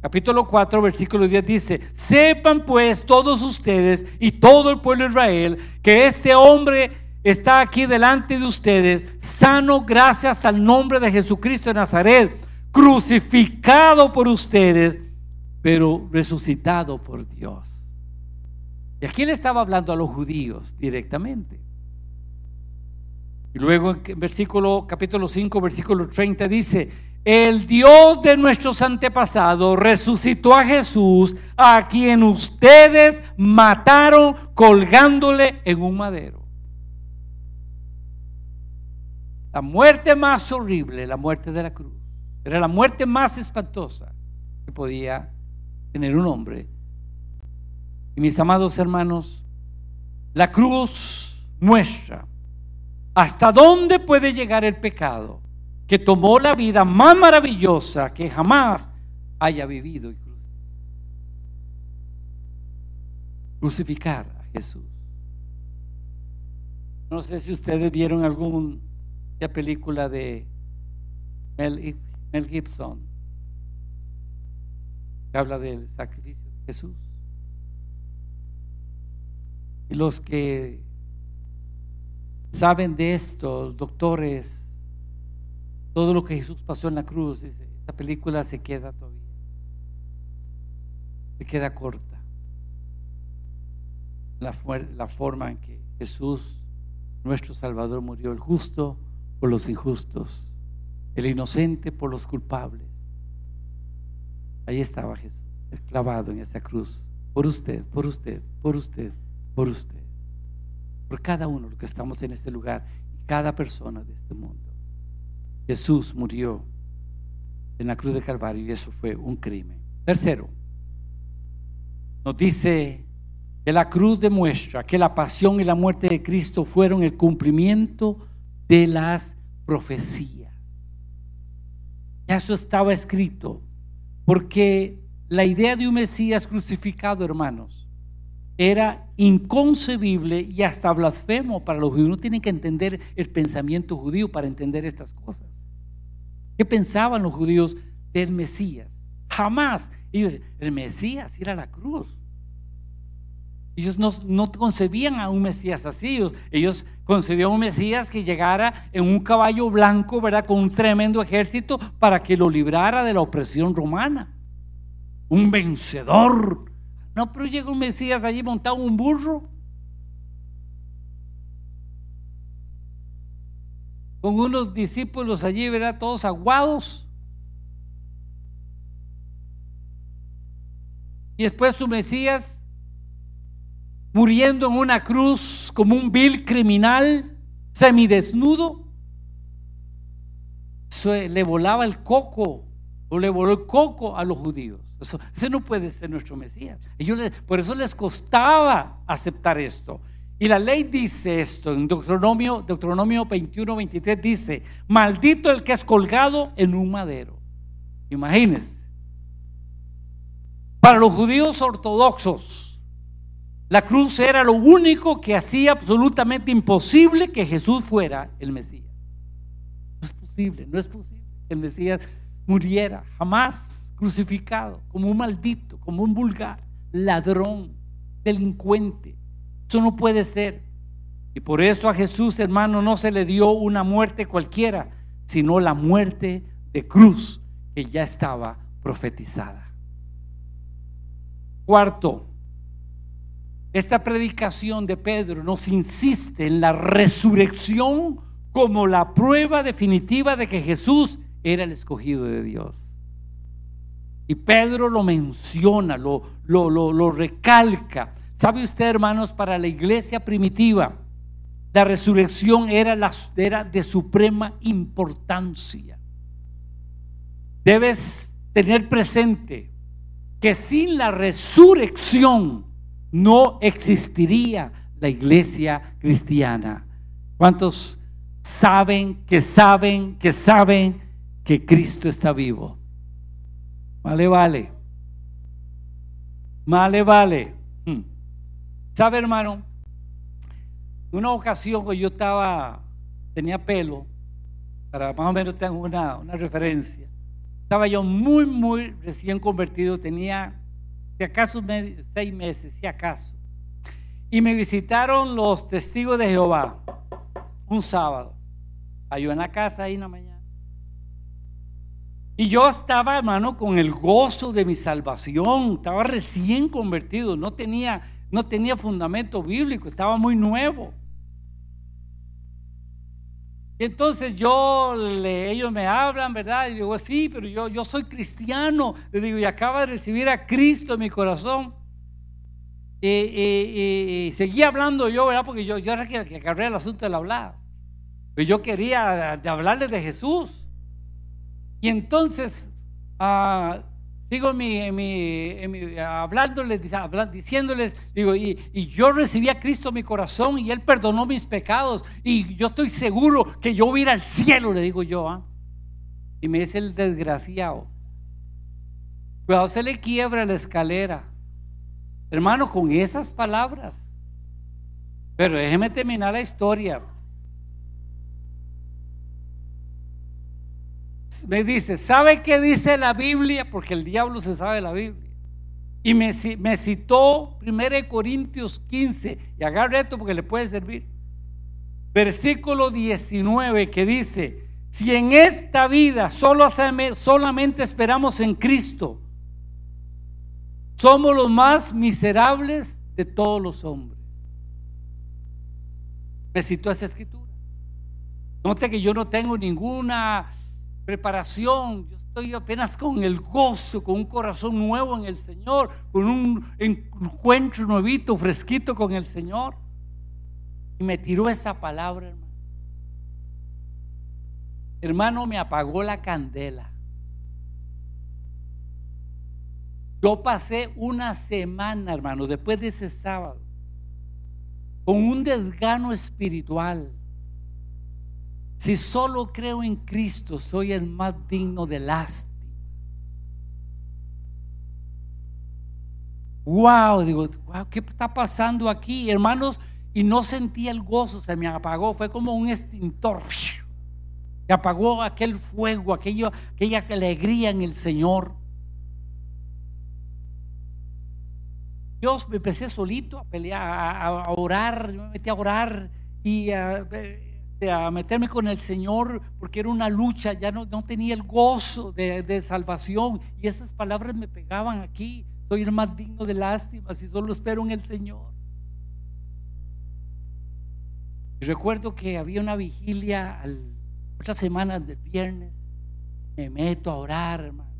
Capítulo 4, versículo 10 dice, sepan pues todos ustedes y todo el pueblo de Israel que este hombre está aquí delante de ustedes, sano gracias al nombre de Jesucristo de Nazaret crucificado por ustedes, pero resucitado por Dios. Y aquí le estaba hablando a los judíos directamente. Y luego en versículo, capítulo 5, versículo 30 dice, el Dios de nuestros antepasados resucitó a Jesús, a quien ustedes mataron colgándole en un madero. La muerte más horrible, la muerte de la cruz, era la muerte más espantosa que podía tener un hombre. Y mis amados hermanos, la cruz muestra hasta dónde puede llegar el pecado que tomó la vida más maravillosa que jamás haya vivido y crucificar a Jesús. No sé si ustedes vieron alguna película de Mel, Mel Gibson que habla del sacrificio de Jesús. Y los que saben de esto, doctores, todo lo que Jesús pasó en la cruz, dice, esta película se queda todavía, se queda corta. La, la forma en que Jesús, nuestro Salvador, murió, el justo por los injustos, el inocente por los culpables. Ahí estaba Jesús, clavado en esa cruz, por usted, por usted, por usted, por usted por cada uno de los que estamos en este lugar y cada persona de este mundo. Jesús murió en la cruz de Calvario y eso fue un crimen. Tercero, nos dice que la cruz demuestra que la pasión y la muerte de Cristo fueron el cumplimiento de las profecías. Ya eso estaba escrito, porque la idea de un Mesías crucificado, hermanos, era inconcebible y hasta blasfemo para los judíos. Uno tiene que entender el pensamiento judío para entender estas cosas. ¿Qué pensaban los judíos del Mesías? Jamás. El Mesías era la cruz. Ellos no, concebían a un Mesías así. Ellos, concebían a un Mesías que llegara en un caballo blanco, ¿verdad? Con un tremendo ejército para que lo librara de la opresión romana. Un vencedor no, pero llega un Mesías allí montado en un burro. Con unos discípulos allí, verá, todos aguados. Y después su Mesías muriendo en una cruz como un vil criminal, semidesnudo. Se le volaba el coco o le voló el coco a los judíos. ese no puede ser nuestro Mesías. Por eso les costaba aceptar esto. Y la ley dice esto, en Deuteronomio, Deuteronomio 21, 23 dice, maldito el que es colgado en un madero. Imagínense. Para los judíos ortodoxos, la cruz era lo único que hacía absolutamente imposible que Jesús fuera el Mesías. No es posible, no es posible que el Mesías muriera, jamás crucificado, como un maldito, como un vulgar, ladrón, delincuente. Eso no puede ser. Y por eso a Jesús, hermano, no se le dio una muerte cualquiera, sino la muerte de cruz que ya estaba profetizada. Cuarto, esta predicación de Pedro nos insiste en la resurrección como la prueba definitiva de que Jesús era el escogido de Dios. Y Pedro lo menciona, lo, lo, lo, recalca. ¿Sabe usted, hermanos, para la iglesia primitiva, la resurrección era, la, era de suprema importancia? Debes tener presente que sin la resurrección no existiría la iglesia cristiana. ¿Cuántos saben que saben que saben que Cristo está vivo. Vale, vale. Vale, vale. Hmm. ¿Sabe, hermano? Una ocasión que yo estaba, tenía pelo, para más o menos tengo una, una referencia. Estaba yo muy, muy recién convertido, tenía, si acaso, seis meses, si acaso. Y me visitaron los testigos de Jehová un sábado. Yo en la casa ahí en la mañana. Y yo estaba, hermano, con el gozo de mi salvación. Estaba recién convertido, no tenía, no tenía fundamento bíblico, estaba muy nuevo. Y entonces yo, le, ellos me hablan, ¿verdad? Y digo, sí, pero yo, yo soy cristiano. Le digo, y acaba de recibir a Cristo en mi corazón. Y, seguí hablando yo, ¿verdad? Porque yo, yo era que, que agarré el asunto del hablar. Pero yo quería de hablarles de Jesús. Y entonces, uh, Digo, mi, mi, hablándoles, diciéndoles, digo, y, yo recibí a Cristo en mi corazón y Él perdonó mis pecados y yo estoy seguro que yo voy a ir al cielo, le digo yo. ¿ah? Y me dice el desgraciado, cuando se le quiebra la escalera, hermano, con esas palabras. Pero déjeme terminar la historia. Me dice, ¿sabe qué dice la Biblia? Porque el diablo se sabe la Biblia. Y me, me citó 1 Corintios 15, y agarre esto porque le puede servir. Versículo 19 que dice, si en esta vida solo, solamente esperamos en Cristo, somos los más miserables de todos los hombres. Me citó esa escritura. Note que yo no tengo ninguna preparación. Yo estoy apenas con el gozo, con un corazón nuevo en el Señor, con un encuentro nuevito, fresquito con el Señor. Y me tiró esa palabra, hermano. Hermano, me apagó la candela. Yo pasé una semana, hermano, después de ese sábado, con un desgano espiritual si solo creo en Cristo, soy el más digno de lástima. Wow, digo, wow, ¿qué está pasando aquí, hermanos? Y no sentí el gozo, se me apagó, fue como un extintor. Se apagó aquel fuego, aquello, aquella alegría en el Señor. Dios me empecé solito a pelear, a, orar, me metí a orar y a, a meterme con el Señor porque era una lucha, ya no, no tenía el gozo de, de, salvación y esas palabras me pegaban aquí. Soy el más digno de lástima si solo espero en el Señor. Y recuerdo que había una vigilia al, otras semanas del viernes. Me meto a orar, hermano.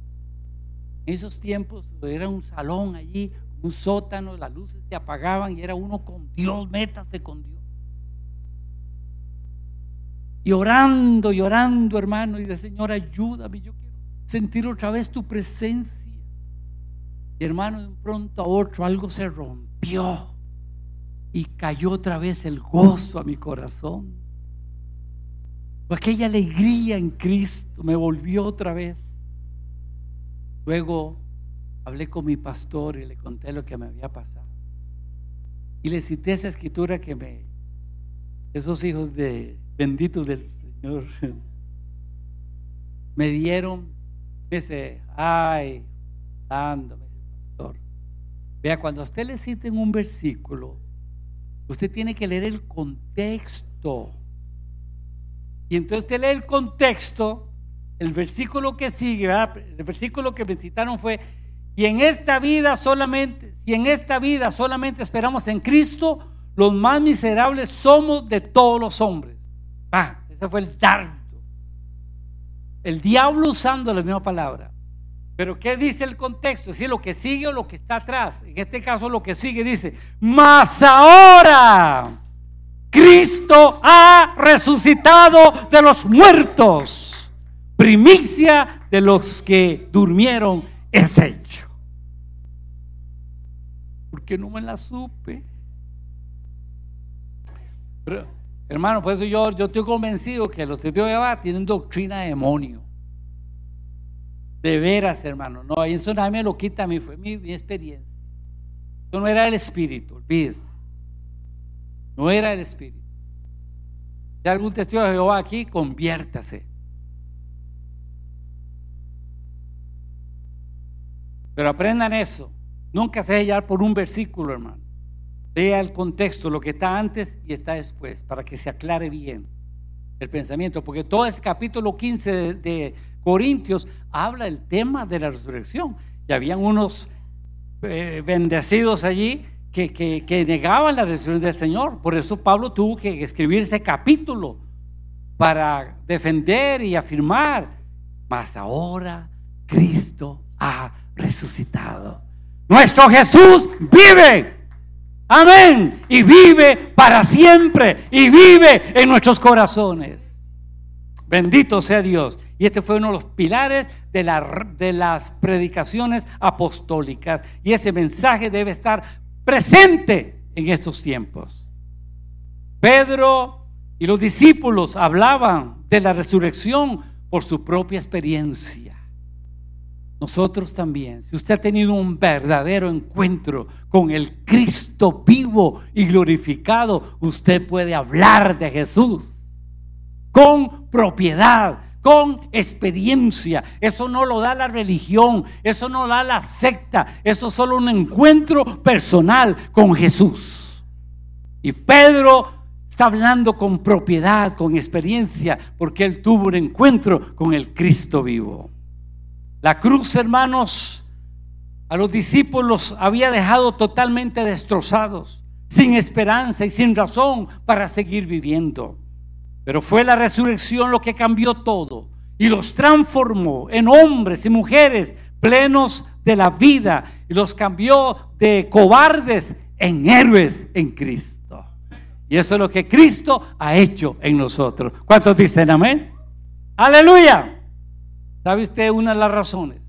En esos tiempos era un salón allí, un sótano, las luces se apagaban y era uno con Dios, métase con Dios. Y orando, llorando, hermano, y de Señor, ayúdame, yo quiero sentir otra vez tu presencia. Y hermano, de un pronto a otro algo se rompió y cayó otra vez el gozo a mi corazón. Aquella alegría en Cristo me volvió otra vez. Luego hablé con mi pastor y le conté lo que me había pasado. Y le cité esa escritura que me, esos hijos de bendito del Señor, me dieron ese, ay, dándome pastor. Vea, cuando usted le citen un versículo, usted tiene que leer el contexto. Y entonces usted lee el contexto, el versículo que sigue, el versículo que me citaron fue, y en esta vida solamente, si en esta vida solamente esperamos en Cristo, los más miserables somos de todos los hombres. Ese fue el dardo. El diablo usando la misma palabra. Pero ¿qué dice el contexto? Si lo que sigue o lo que está atrás. En este caso lo que sigue dice, mas ahora Cristo ha resucitado de los muertos. Primicia de los que durmieron es hecho. Porque no me la supe. Pero, hermano, por eso yo, yo estoy convencido que los testigos de Jehová tienen doctrina de demonio. De veras, hermano. No, eso nadie me lo quita a mí, fue mi, experiencia. Eso no era el espíritu, olvídese. No era el espíritu. Si algún testigo de Jehová aquí, conviértase. Pero aprendan eso. Nunca se hallar por un versículo, hermano. Vea el contexto, lo que está antes y está después, para que se aclare bien el pensamiento, porque todo este capítulo 15 de, Corintios habla del tema de la resurrección. Y habían unos eh, bendecidos allí que, que, negaban la resurrección del Señor. Por eso Pablo tuvo que escribir ese capítulo para defender y afirmar, mas ahora Cristo ha resucitado. Nuestro Jesús vive. Amén. Y vive para siempre. Y vive en nuestros corazones. Bendito sea Dios. Y este fue uno de los pilares de, de, las predicaciones apostólicas. Y ese mensaje debe estar presente en estos tiempos. Pedro y los discípulos hablaban de la resurrección por su propia experiencia. Nosotros también, si usted ha tenido un verdadero encuentro con el Cristo vivo y glorificado, usted puede hablar de Jesús con propiedad, con experiencia. Eso no lo da la religión, eso no lo da la secta, eso es solo un encuentro personal con Jesús. Y Pedro está hablando con propiedad, con experiencia, porque él tuvo un encuentro con el Cristo vivo. La cruz, hermanos, a los discípulos había dejado totalmente destrozados, sin esperanza y sin razón para seguir viviendo. Pero fue la resurrección lo que cambió todo y los transformó en hombres y mujeres plenos de la vida y los cambió de cobardes en héroes en Cristo. Y eso es lo que Cristo ha hecho en nosotros. ¿Cuántos dicen amén? Aleluya. ¿Sabe usted una de las razones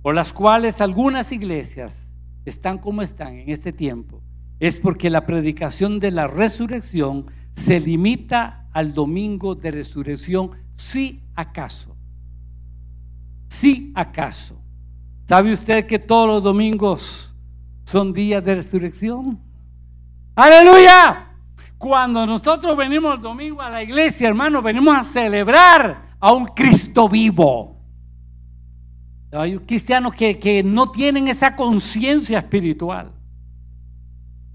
por las cuales algunas iglesias están como están en este tiempo? Es porque la predicación de la resurrección se limita al domingo de resurrección, si acaso. Si acaso. ¿Sabe usted que todos los domingos son días de resurrección? Aleluya. Cuando nosotros venimos el domingo a la iglesia, hermano, venimos a celebrar a un Cristo vivo. Hay cristianos que, que no tienen esa conciencia espiritual.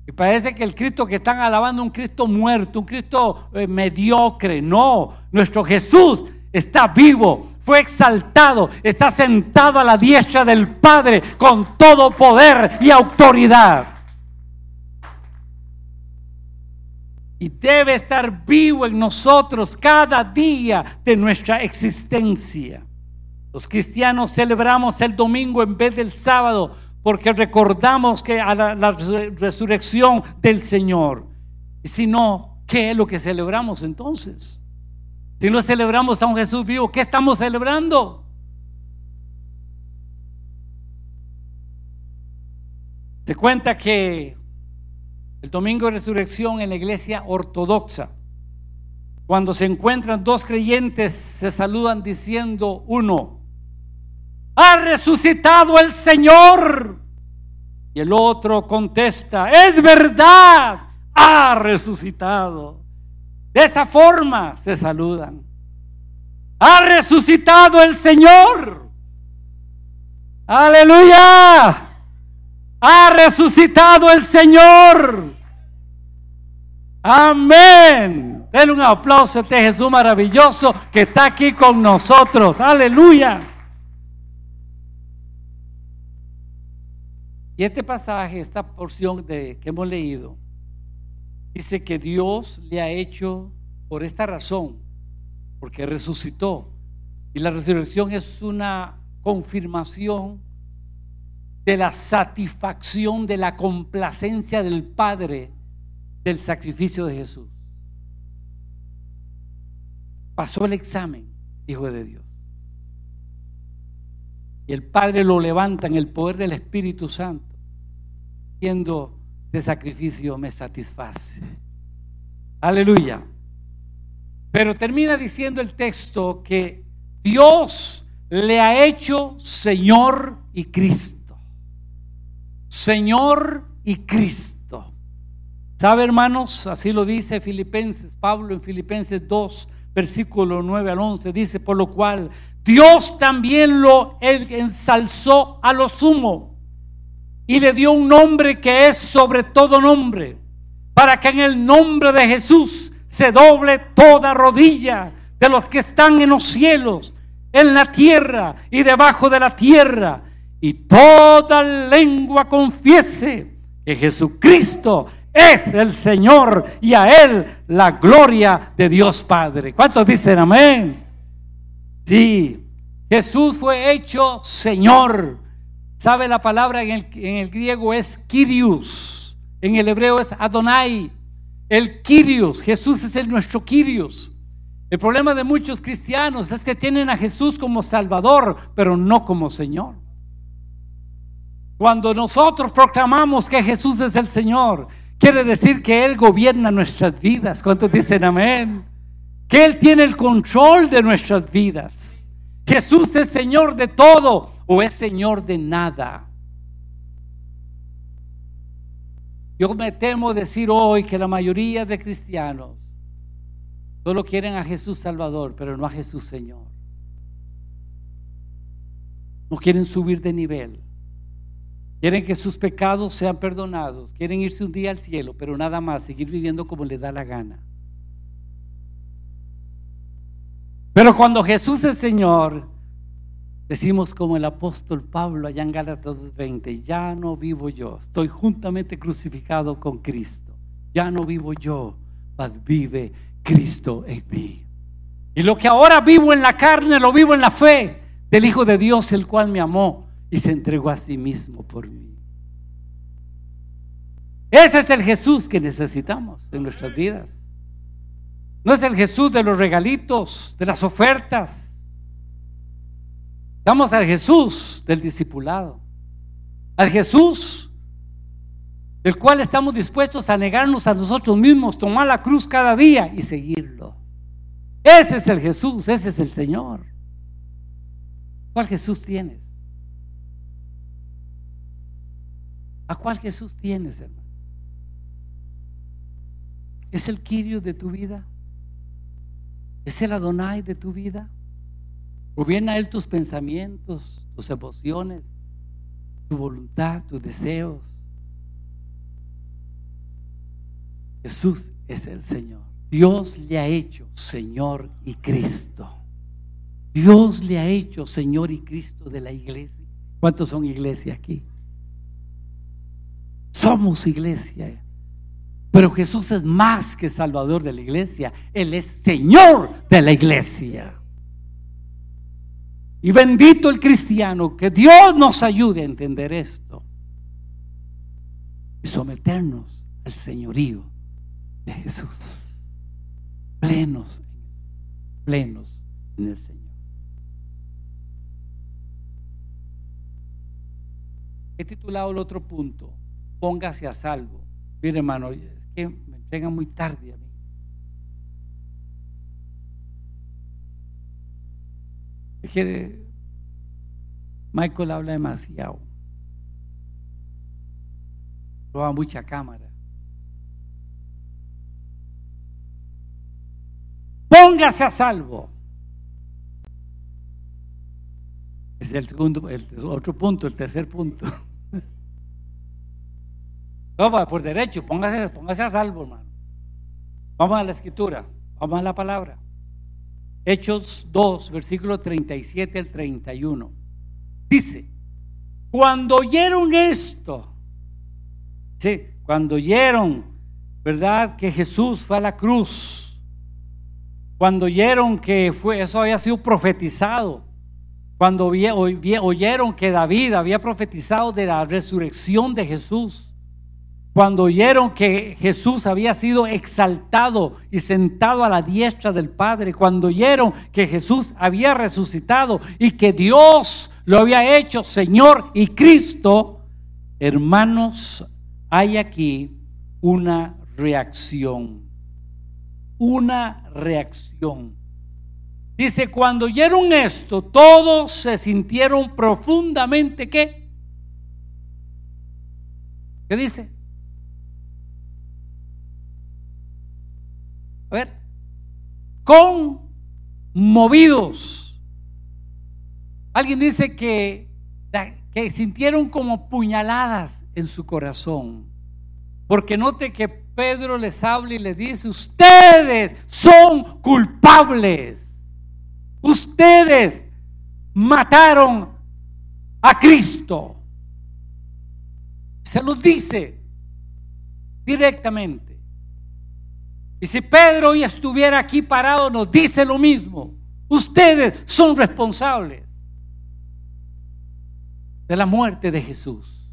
Y parece que el Cristo que están alabando es un Cristo muerto, un Cristo eh, mediocre. No, nuestro Jesús está vivo, fue exaltado, está sentado a la diestra del Padre con todo poder y autoridad. Y debe estar vivo en nosotros cada día de nuestra existencia. Los cristianos celebramos el domingo en vez del sábado porque recordamos que a la, resurrección del Señor. Y si no, ¿qué es lo que celebramos entonces? Si no celebramos a un Jesús vivo, ¿qué estamos celebrando? Se cuenta que el domingo de resurrección en la iglesia ortodoxa. Cuando se encuentran dos creyentes, se saludan diciendo uno, ha resucitado el Señor. Y el otro contesta, es verdad, ha resucitado. De esa forma se saludan. Ha resucitado el Señor. Aleluya. Ha resucitado el Señor. Amén. Denle un aplauso a este Jesús maravilloso que está aquí con nosotros. Aleluya. Y este pasaje, esta porción de, que hemos leído, dice que Dios le ha hecho por esta razón, porque resucitó. Y la resurrección es una confirmación de la satisfacción, de la complacencia del Padre del sacrificio de Jesús. Pasó el examen, Hijo de Dios. Y el Padre lo levanta en el poder del Espíritu Santo, siendo de sacrificio me satisface. Aleluya. Pero termina diciendo el texto que Dios le ha hecho Señor y Cristo. Señor y Cristo. ¿Sabe, hermanos? Así lo dice Filipenses, Pablo en Filipenses 2, versículo 9 al 11, dice, por lo cual Dios también lo ensalzó a lo sumo y le dio un nombre que es sobre todo nombre, para que en el nombre de Jesús se doble toda rodilla de los que están en los cielos, en la tierra y debajo de la tierra y toda lengua confiese que Jesucristo es el Señor y a Él la gloria de Dios Padre. ¿Cuántos dicen amén? Sí, Jesús fue hecho Señor. ¿Sabe la palabra en el, en el griego es Kyrios? En el hebreo es Adonai. El Kyrios, Jesús es el nuestro Kyrios. El problema de muchos cristianos es que tienen a Jesús como Salvador, pero no como Señor. Cuando nosotros proclamamos que Jesús es el Señor, quiere decir que Él gobierna nuestras vidas. ¿Cuántos dicen amén? Que Él tiene el control de nuestras vidas. Jesús es Señor de todo o es Señor de nada. Yo me temo decir hoy que la mayoría de cristianos solo quieren a Jesús Salvador, pero no a Jesús Señor. No quieren subir de nivel. Quieren que sus pecados sean perdonados. Quieren irse un día al cielo, pero nada más, seguir viviendo como les da la gana. Pero cuando Jesús es Señor, decimos como el apóstol Pablo allá en Gálatas 20, ya no vivo yo, estoy juntamente crucificado con Cristo. Ya no vivo yo, mas vive Cristo en mí. Y lo que ahora vivo en la carne, lo vivo en la fe del Hijo de Dios, el cual me amó y se entregó a sí mismo por mí. Ese es el Jesús que necesitamos en nuestras vidas. No es el Jesús de los regalitos, de las ofertas. Damos al Jesús del discipulado. Al Jesús del cual estamos dispuestos a negarnos a nosotros mismos, tomar la cruz cada día y seguirlo. Ese es el Jesús, ese es el Señor. ¿Cuál Jesús tienes? ¿A cuál Jesús tienes, hermano? ¿Es el Kirio de tu vida? ¿Es el Adonai de tu vida? ¿Gobierna Él tus pensamientos, tus emociones, tu voluntad, tus deseos? Jesús es el Señor. Dios le ha hecho Señor y Cristo. Dios le ha hecho Señor y Cristo de la iglesia. ¿Cuántos son iglesia aquí? Somos iglesia. Pero Jesús es más que Salvador de la iglesia. Él es Señor de la iglesia. Y bendito el cristiano, que Dios nos ayude a entender esto. Y someternos al señorío de Jesús. Plenos, plenos en el Señor. He titulado el otro punto, póngase a salvo. Mire hermano, es que me entregan muy tarde a mí. Michael habla demasiado. Roba mucha cámara. Póngase a salvo. Es el segundo, el otro punto, el tercer punto. Vamos por derecho, póngase, póngase a salvo, hermano. Vamos a la escritura, vamos a la palabra. Hechos 2, versículo 37 al 31. Dice, cuando oyeron esto, sí, cuando oyeron, ¿verdad? Que Jesús fue a la cruz, cuando oyeron que fue, eso había sido profetizado, cuando oyeron que David había profetizado de la resurrección de Jesús, cuando oyeron que Jesús había sido exaltado y sentado a la diestra del Padre, cuando oyeron que Jesús había resucitado y que Dios lo había hecho Señor y Cristo, hermanos, hay aquí una reacción. Una reacción. Dice, cuando oyeron esto, todos se sintieron profundamente ¿qué? ¿Qué dice? A ver, conmovidos. Alguien dice que, sintieron como puñaladas en su corazón. Porque note que Pedro les habla y le dice, ustedes son culpables. Ustedes mataron a Cristo. Se los dice. directamente. Y si Pedro hoy estuviera aquí parado, nos dice lo mismo. Ustedes son responsables de la muerte de Jesús.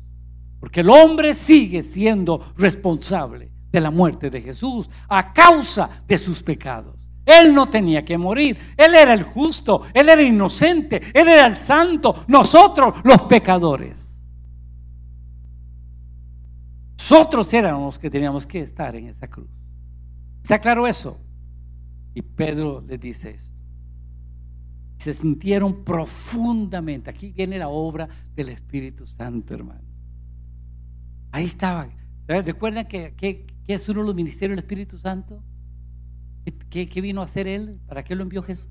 Porque el hombre sigue siendo responsable de la muerte de Jesús a causa de sus pecados. Él no tenía que morir. Él era el justo, él era inocente, él era el santo, nosotros los pecadores. Nosotros éramos los que teníamos que estar en esa cruz. ¿Está claro eso? Y Pedro le dice esto. Se sintieron profundamente. Aquí viene la obra del Espíritu Santo, hermano. Ahí estaba. ¿Recuerdan que, es uno de los ministerios del Espíritu Santo? ¿Qué, vino a hacer él? ¿Para qué lo envió Jesús?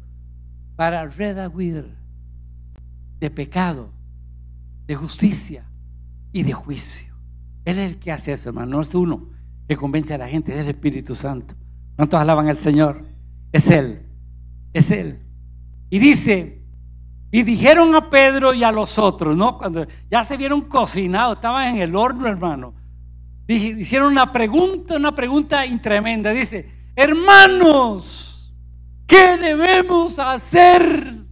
Para redaguir de pecado, de justicia y de juicio. Él es el que hace eso, hermano. No es uno que convence a la gente, es el Espíritu Santo. ¿Cuántos alaban al Señor? Es Él, es Él. Y dice, y dijeron a Pedro y a los otros, ¿no? Cuando ya se vieron cocinados, estaban en el horno, hermano. hicieron una pregunta, una pregunta tremenda. Dice, hermanos, ¿qué debemos hacer?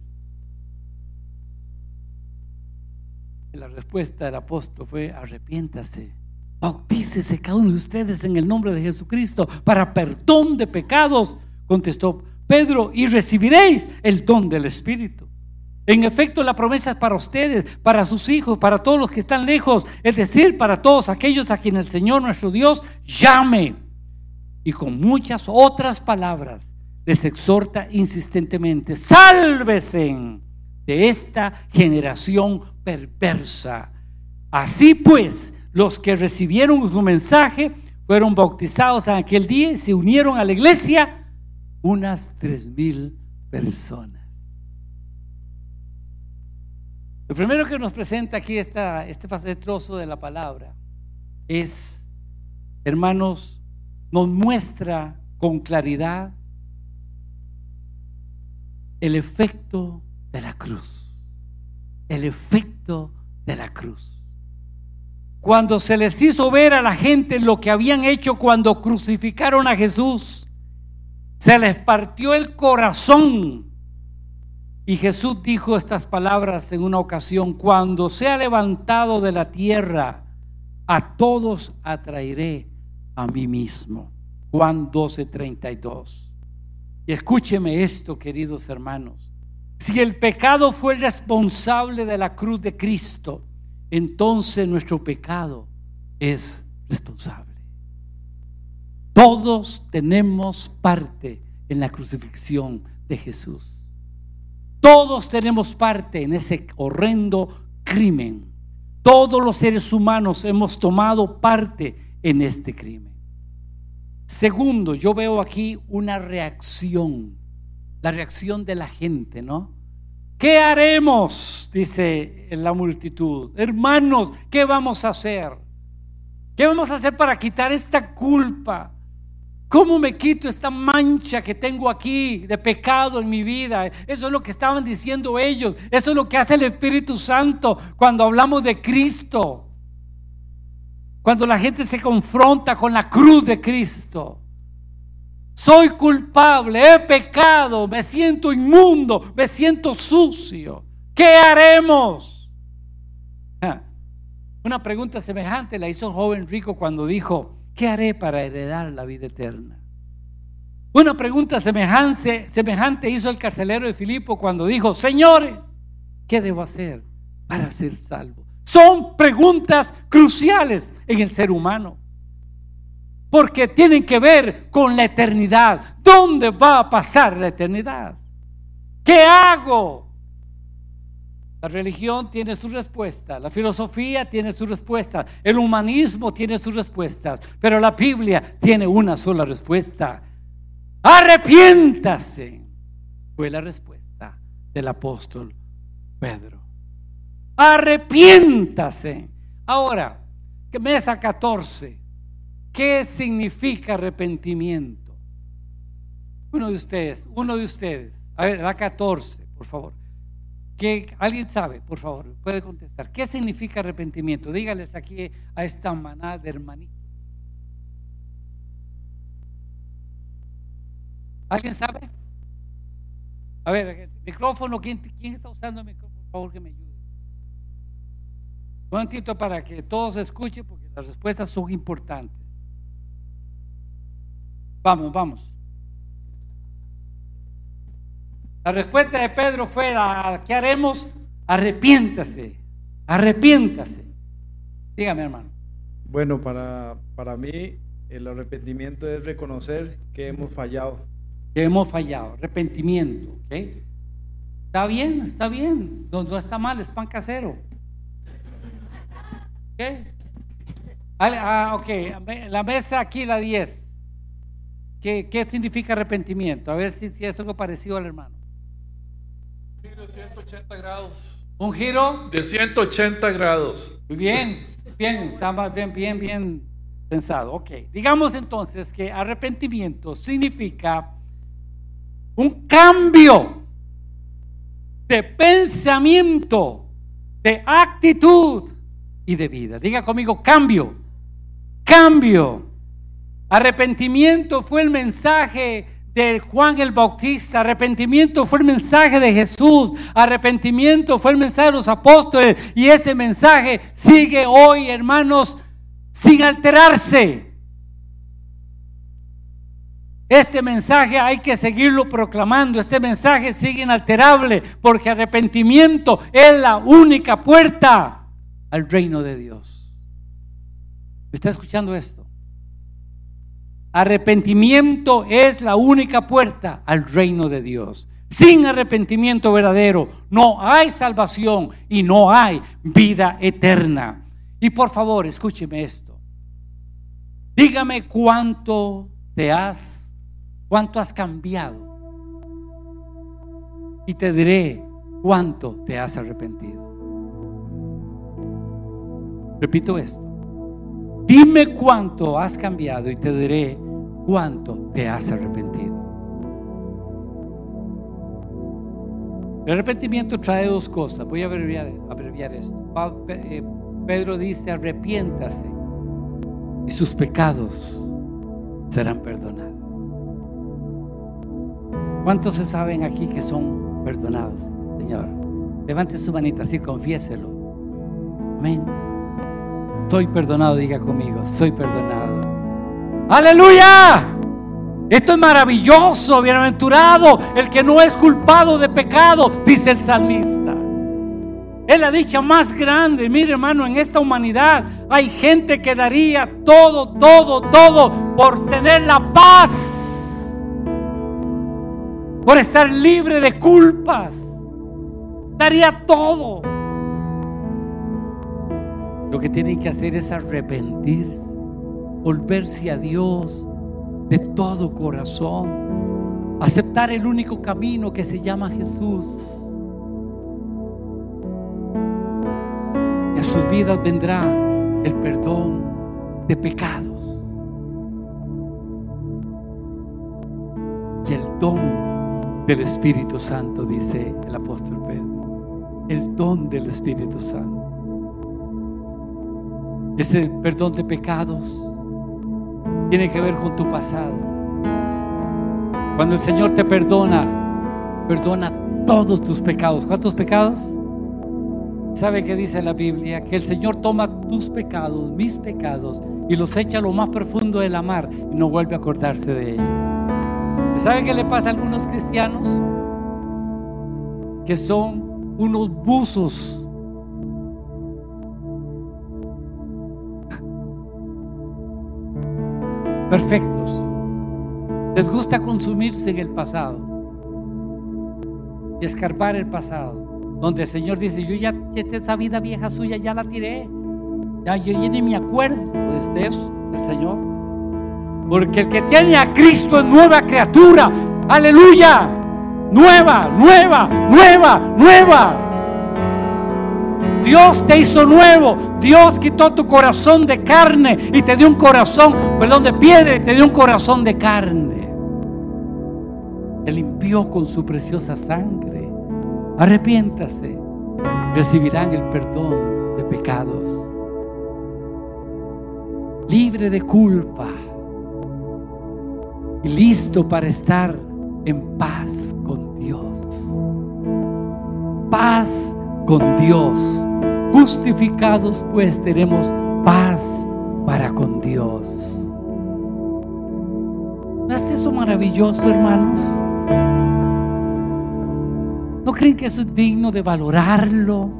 la respuesta del apóstol fue, arrepiéntase Bautícese cada uno de ustedes en el nombre de Jesucristo para perdón de pecados, contestó Pedro, y recibiréis el don del Espíritu. En efecto, la promesa es para ustedes, para sus hijos, para todos los que están lejos, es decir, para todos aquellos a quienes el Señor nuestro Dios llame. Y con muchas otras palabras les exhorta insistentemente, sálvese de esta generación perversa. Así pues, los que recibieron su mensaje fueron bautizados en aquel día y se unieron a la iglesia unas tres mil personas. Lo primero que nos presenta aquí esta, este trozo de la palabra es, hermanos, nos muestra con claridad el efecto de la cruz. El efecto de la cruz cuando se les hizo ver a la gente lo que habían hecho cuando crucificaron a Jesús, se les partió el corazón. Y Jesús dijo estas palabras en una ocasión, cuando sea levantado de la tierra, a todos atraeré a mí mismo. Juan 12, 32. Y escúcheme esto, queridos hermanos. Si el pecado fue el responsable de la cruz de Cristo, entonces nuestro pecado es responsable. Todos tenemos parte en la crucifixión de Jesús. Todos tenemos parte en ese horrendo crimen. Todos los seres humanos hemos tomado parte en este crimen. Segundo, yo veo aquí una reacción, la reacción de la gente, ¿no? ¿Qué haremos? Dice la multitud. Hermanos, ¿qué vamos a hacer? ¿Qué vamos a hacer para quitar esta culpa? ¿Cómo me quito esta mancha que tengo aquí de pecado en mi vida? Eso es lo que estaban diciendo ellos. Eso es lo que hace el Espíritu Santo cuando hablamos de Cristo. Cuando la gente se confronta con la cruz de Cristo. Soy culpable, he pecado, me siento inmundo, me siento sucio. ¿Qué haremos? Ah, una pregunta semejante la hizo un joven rico cuando dijo, ¿qué haré para heredar la vida eterna? Una pregunta semejante, semejante hizo el carcelero de Filipo cuando dijo, señores, ¿qué debo hacer para ser salvo? Son preguntas cruciales en el ser humano porque tienen que ver con la eternidad. ¿Dónde va a pasar la eternidad? ¿Qué hago? La religión tiene su respuesta, la filosofía tiene su respuesta, el humanismo tiene sus respuestas, pero la Biblia tiene una sola respuesta. Arrepiéntase. Fue la respuesta del apóstol Pedro. Arrepiéntase. Ahora, mesa 14. ¿Qué significa arrepentimiento? Uno de ustedes, uno de ustedes. A ver, la 14, por favor. ¿Qué, ¿Alguien sabe, por favor? Puede contestar. ¿Qué significa arrepentimiento? Dígales aquí a esta manada de hermanitos. ¿Alguien sabe? A ver, el micrófono, ¿quién, quién está usando el micrófono? Por favor, que me ayude. Un momentito para que todos escuchen, porque las respuestas son importantes. Vamos, vamos. La respuesta de Pedro fue, la, ¿qué haremos? Arrepiéntase, arrepiéntase. Dígame, hermano. Bueno, para, para mí el arrepentimiento es reconocer que hemos fallado. Que hemos fallado, arrepentimiento, ¿ok? Está bien, está bien, no, no está mal, es pan casero. ¿Ok? Ah, ok, la mesa aquí, la 10. ¿Qué, ¿Qué significa arrepentimiento? A ver si, si es algo parecido al hermano. Un giro de 180 grados. ¿Un giro? De 180 grados. Muy bien, bien, está bien, bien, bien pensado. Ok, digamos entonces que arrepentimiento significa un cambio de pensamiento, de actitud y de vida. Diga conmigo, cambio, cambio. Arrepentimiento fue el mensaje de Juan el Bautista, arrepentimiento fue el mensaje de Jesús, arrepentimiento fue el mensaje de los apóstoles y ese mensaje sigue hoy, hermanos, sin alterarse. Este mensaje hay que seguirlo proclamando. Este mensaje sigue inalterable porque arrepentimiento es la única puerta al reino de Dios. ¿Está escuchando esto? Arrepentimiento es la única puerta al reino de Dios. Sin arrepentimiento verdadero no hay salvación y no hay vida eterna. Y por favor, escúcheme esto. Dígame cuánto te has, cuánto has cambiado. Y te diré cuánto te has arrepentido. Repito esto. Dime cuánto has cambiado y te diré cuánto te has arrepentido. El arrepentimiento trae dos cosas. Voy a abreviar, esto. Eh, Pedro dice, arrepiéntase y sus pecados serán perdonados. ¿Cuántos se saben aquí que son perdonados, Señor? Levante su manita, así confiéselo. Amén. Soy perdonado, diga conmigo, soy perdonado. Aleluya. Esto es maravilloso, bienaventurado, el que no es culpado de pecado, dice el salmista. Es la dicha más grande. Mire, hermano, en esta humanidad hay gente que daría todo, todo, todo por tener la paz, por estar libre de culpas. Daría todo. Lo que tienen que hacer es arrepentirse, volverse a Dios de todo corazón, aceptar el único camino que se llama Jesús. En sus vidas vendrá el perdón de pecados y el don del Espíritu Santo, dice el apóstol Pedro. El don del Espíritu Santo ese perdón de pecados tiene que ver con tu pasado. Cuando el Señor te perdona, perdona todos tus pecados. ¿Cuántos pecados? ¿Sabe qué dice la Biblia? Que el Señor toma tus pecados, mis pecados, y los echa a lo más profundo de la mar y no vuelve a acordarse de ellos. ¿Sabe qué le pasa a algunos cristianos? Que son unos buzos perfectos. Les gusta consumirse en el pasado y escarpar el pasado. Donde el Señor dice, yo ya, esa vida vieja suya ya la tiré. Ya yo ya ni me acuerdo de eso, del Señor. Porque el que tiene a Cristo es nueva criatura. Aleluya. Nueva, nueva, nueva, nueva. Dios te hizo nuevo. Dios quitó tu corazón de carne y te dio un corazón, perdón, de piedra y te dio un corazón de carne. Te limpió con su preciosa sangre. Arrepiéntase. Recibirán el perdón de pecados. Libre de culpa. Y listo para estar en paz con Dios. Paz con Dios. Justificados pues tenemos paz para con Dios. ¿No es eso maravilloso, hermanos? ¿No creen que eso es digno de valorarlo?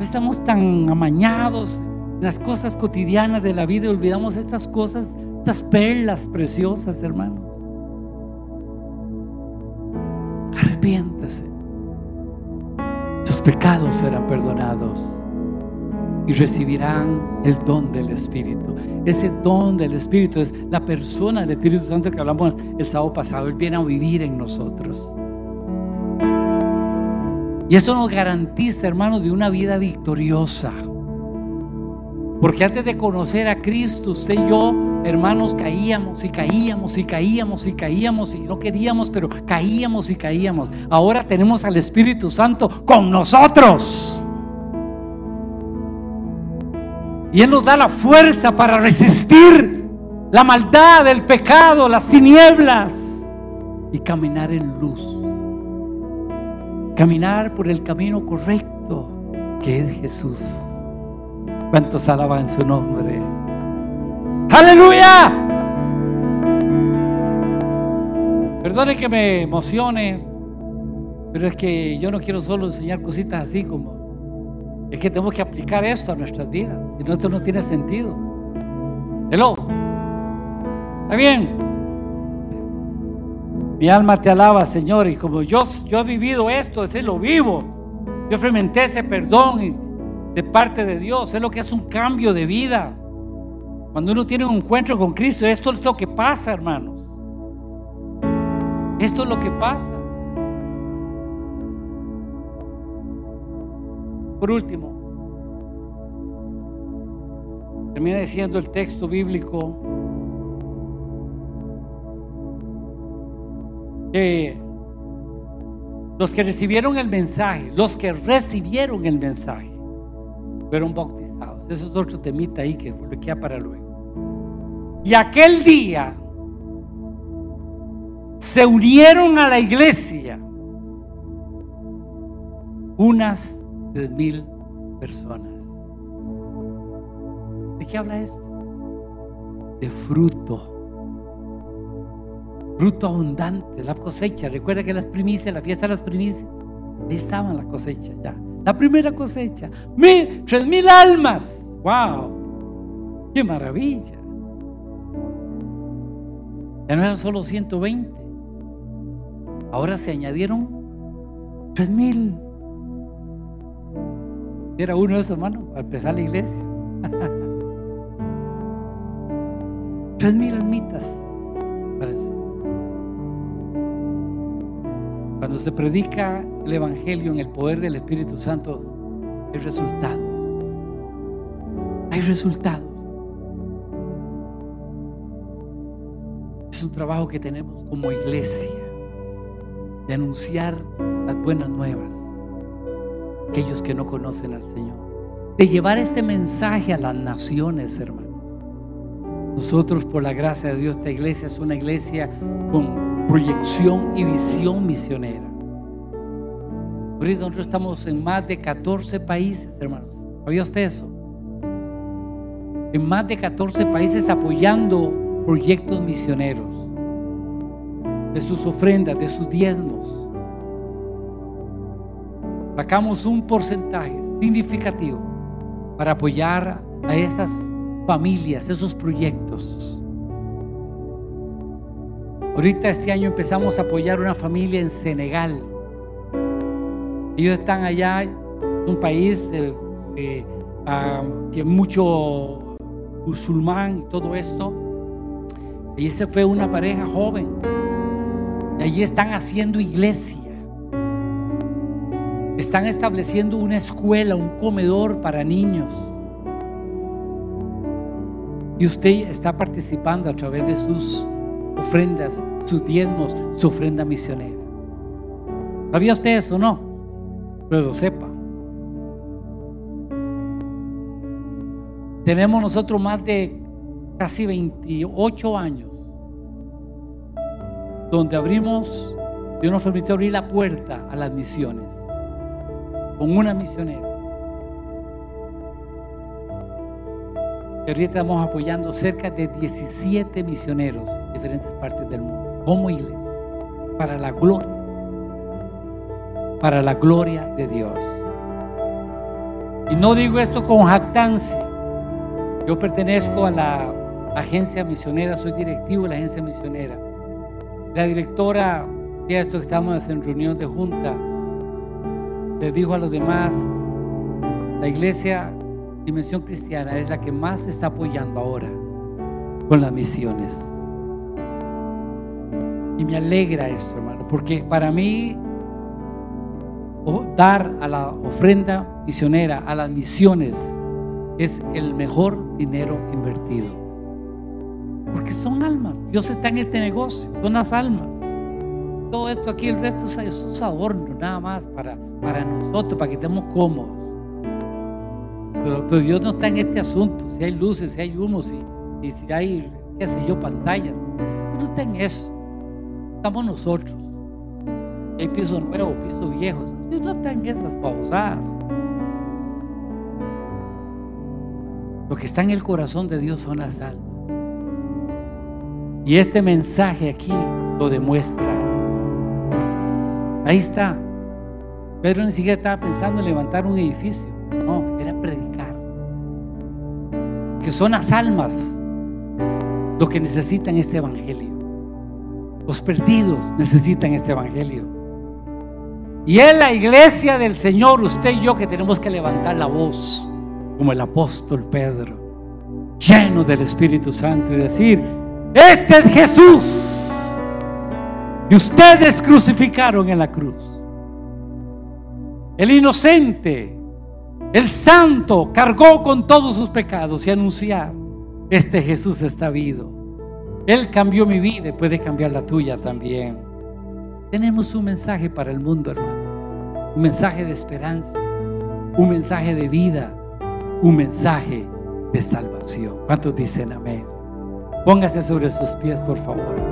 Estamos tan amañados en las cosas cotidianas de la vida y olvidamos estas cosas, estas perlas preciosas, hermanos. Arrepiéntase. Pecados serán perdonados y recibirán el don del Espíritu. Ese don del Espíritu es la persona del Espíritu Santo que hablamos el sábado pasado. Él viene a vivir en nosotros. Y eso nos garantiza, hermanos, de una vida victoriosa. Porque antes de conocer a Cristo, usted y yo, hermanos, caíamos y caíamos y caíamos y caíamos y no queríamos, pero caíamos y caíamos. Ahora tenemos al Espíritu Santo con nosotros. Y Él nos da la fuerza para resistir la maldad, el pecado, las tinieblas y caminar en luz. Caminar por el camino correcto que es Jesús. ¿Cuántos alaban su nombre? Aleluya. Perdone que me emocione, pero es que yo no quiero solo enseñar cositas así como es que tenemos que aplicar esto a nuestras vidas. Si no, esto no tiene sentido. Hello. ¿Está bien? Mi alma te alaba, Señor. Y como yo, yo he vivido esto, ese lo vivo. Yo experimenté ese perdón de parte de Dios. Es lo que es un cambio de vida. Cuando uno tiene un encuentro con Cristo, esto es lo que pasa, hermanos. Esto es lo que pasa. Por último, termina diciendo el texto bíblico que los que recibieron el mensaje, los que recibieron el mensaje, fueron bautizados. Eso es otro temita ahí que le queda para luego. Y aquel día se unieron a la iglesia unas tres mil personas. ¿De qué habla esto? De fruto. Fruto abundante, la cosecha. Recuerda que las primicias, la fiesta de las primicias, ahí estaban la cosecha ya. La primera cosecha. Mil, tres mil almas. ¡Wow! ¡Qué maravilla! Ya no eran solo 120. Ahora se añadieron tres mil. Era uno de esos hermanos al empezar la iglesia. Tres mil almitas para el Señor. Cuando se predica el Evangelio en el poder del Espíritu Santo, hay resultados. Hay resultados. Trabajo que tenemos como iglesia de anunciar las buenas nuevas aquellos que no conocen al Señor. De llevar este mensaje a las naciones, hermanos. Nosotros, por la gracia de Dios, esta iglesia es una iglesia con proyección y visión misionera. Ahorita nosotros estamos en más de 14 países, hermanos. ¿Sabía usted eso? En más de 14 países apoyando proyectos misioneros. De sus ofrendas, de sus diezmos sacamos un porcentaje significativo para apoyar a esas familias, esos proyectos. Ahorita este año empezamos a apoyar una familia en Senegal. Ellos están allá, un país eh, eh, que mucho musulmán y todo esto. Y esa fue una pareja joven. Y allí están haciendo iglesia. Están estableciendo una escuela, un comedor para niños. Y usted está participando a través de sus ofrendas, sus diezmos, su ofrenda misionera. ¿Sabía usted eso o no? Pero lo sepa. Tenemos nosotros más de casi 28 años donde abrimos, Dios nos permitió abrir la puerta a las misiones con una misionera. Y ahorita estamos apoyando cerca de 17 misioneros en diferentes partes del mundo, como iglesia, para la gloria, para la gloria de Dios. Y no digo esto con jactancia. Yo pertenezco a la agencia misionera, soy directivo de la agencia misionera. La directora de esto estamos en reunión de junta, le dijo a los demás, la iglesia Dimensión Cristiana es la que más está apoyando ahora con las misiones. Y me alegra esto, hermano, porque para mí dar a la ofrenda misionera, a las misiones, es el mejor dinero invertido. Porque son almas. Dios está en este negocio, son las almas. Todo esto aquí, el resto es un adorno nada más para, para nosotros, para que estemos cómodos. Pero, Dios no está en este asunto. Si hay luces, si hay humos, y si hay, qué sé yo, pantallas. No está en eso. Estamos nosotros. Hay piso nuevo, piso viejo. Dios no está en esas pausadas. Lo que está en el corazón de Dios son las almas. Y este mensaje aquí lo demuestra. Ahí está. Pedro ni siquiera estaba pensando en levantar un edificio. No, era predicar. Que son las almas los que necesitan este evangelio. Los perdidos necesitan este evangelio. Y es la iglesia del Señor, usted y yo, que tenemos que levantar la voz, como el apóstol Pedro, lleno del Espíritu Santo, y decir, este es Jesús que ustedes crucificaron en la cruz. El inocente, el santo, cargó con todos sus pecados y anunciar, este Jesús está vivo. Él cambió mi vida y puede cambiar la tuya también. Tenemos un mensaje para el mundo, hermano. Un mensaje de esperanza, un mensaje de vida, un mensaje de salvación. ¿Cuántos dicen amén? Póngase sobre sus pies, por favor.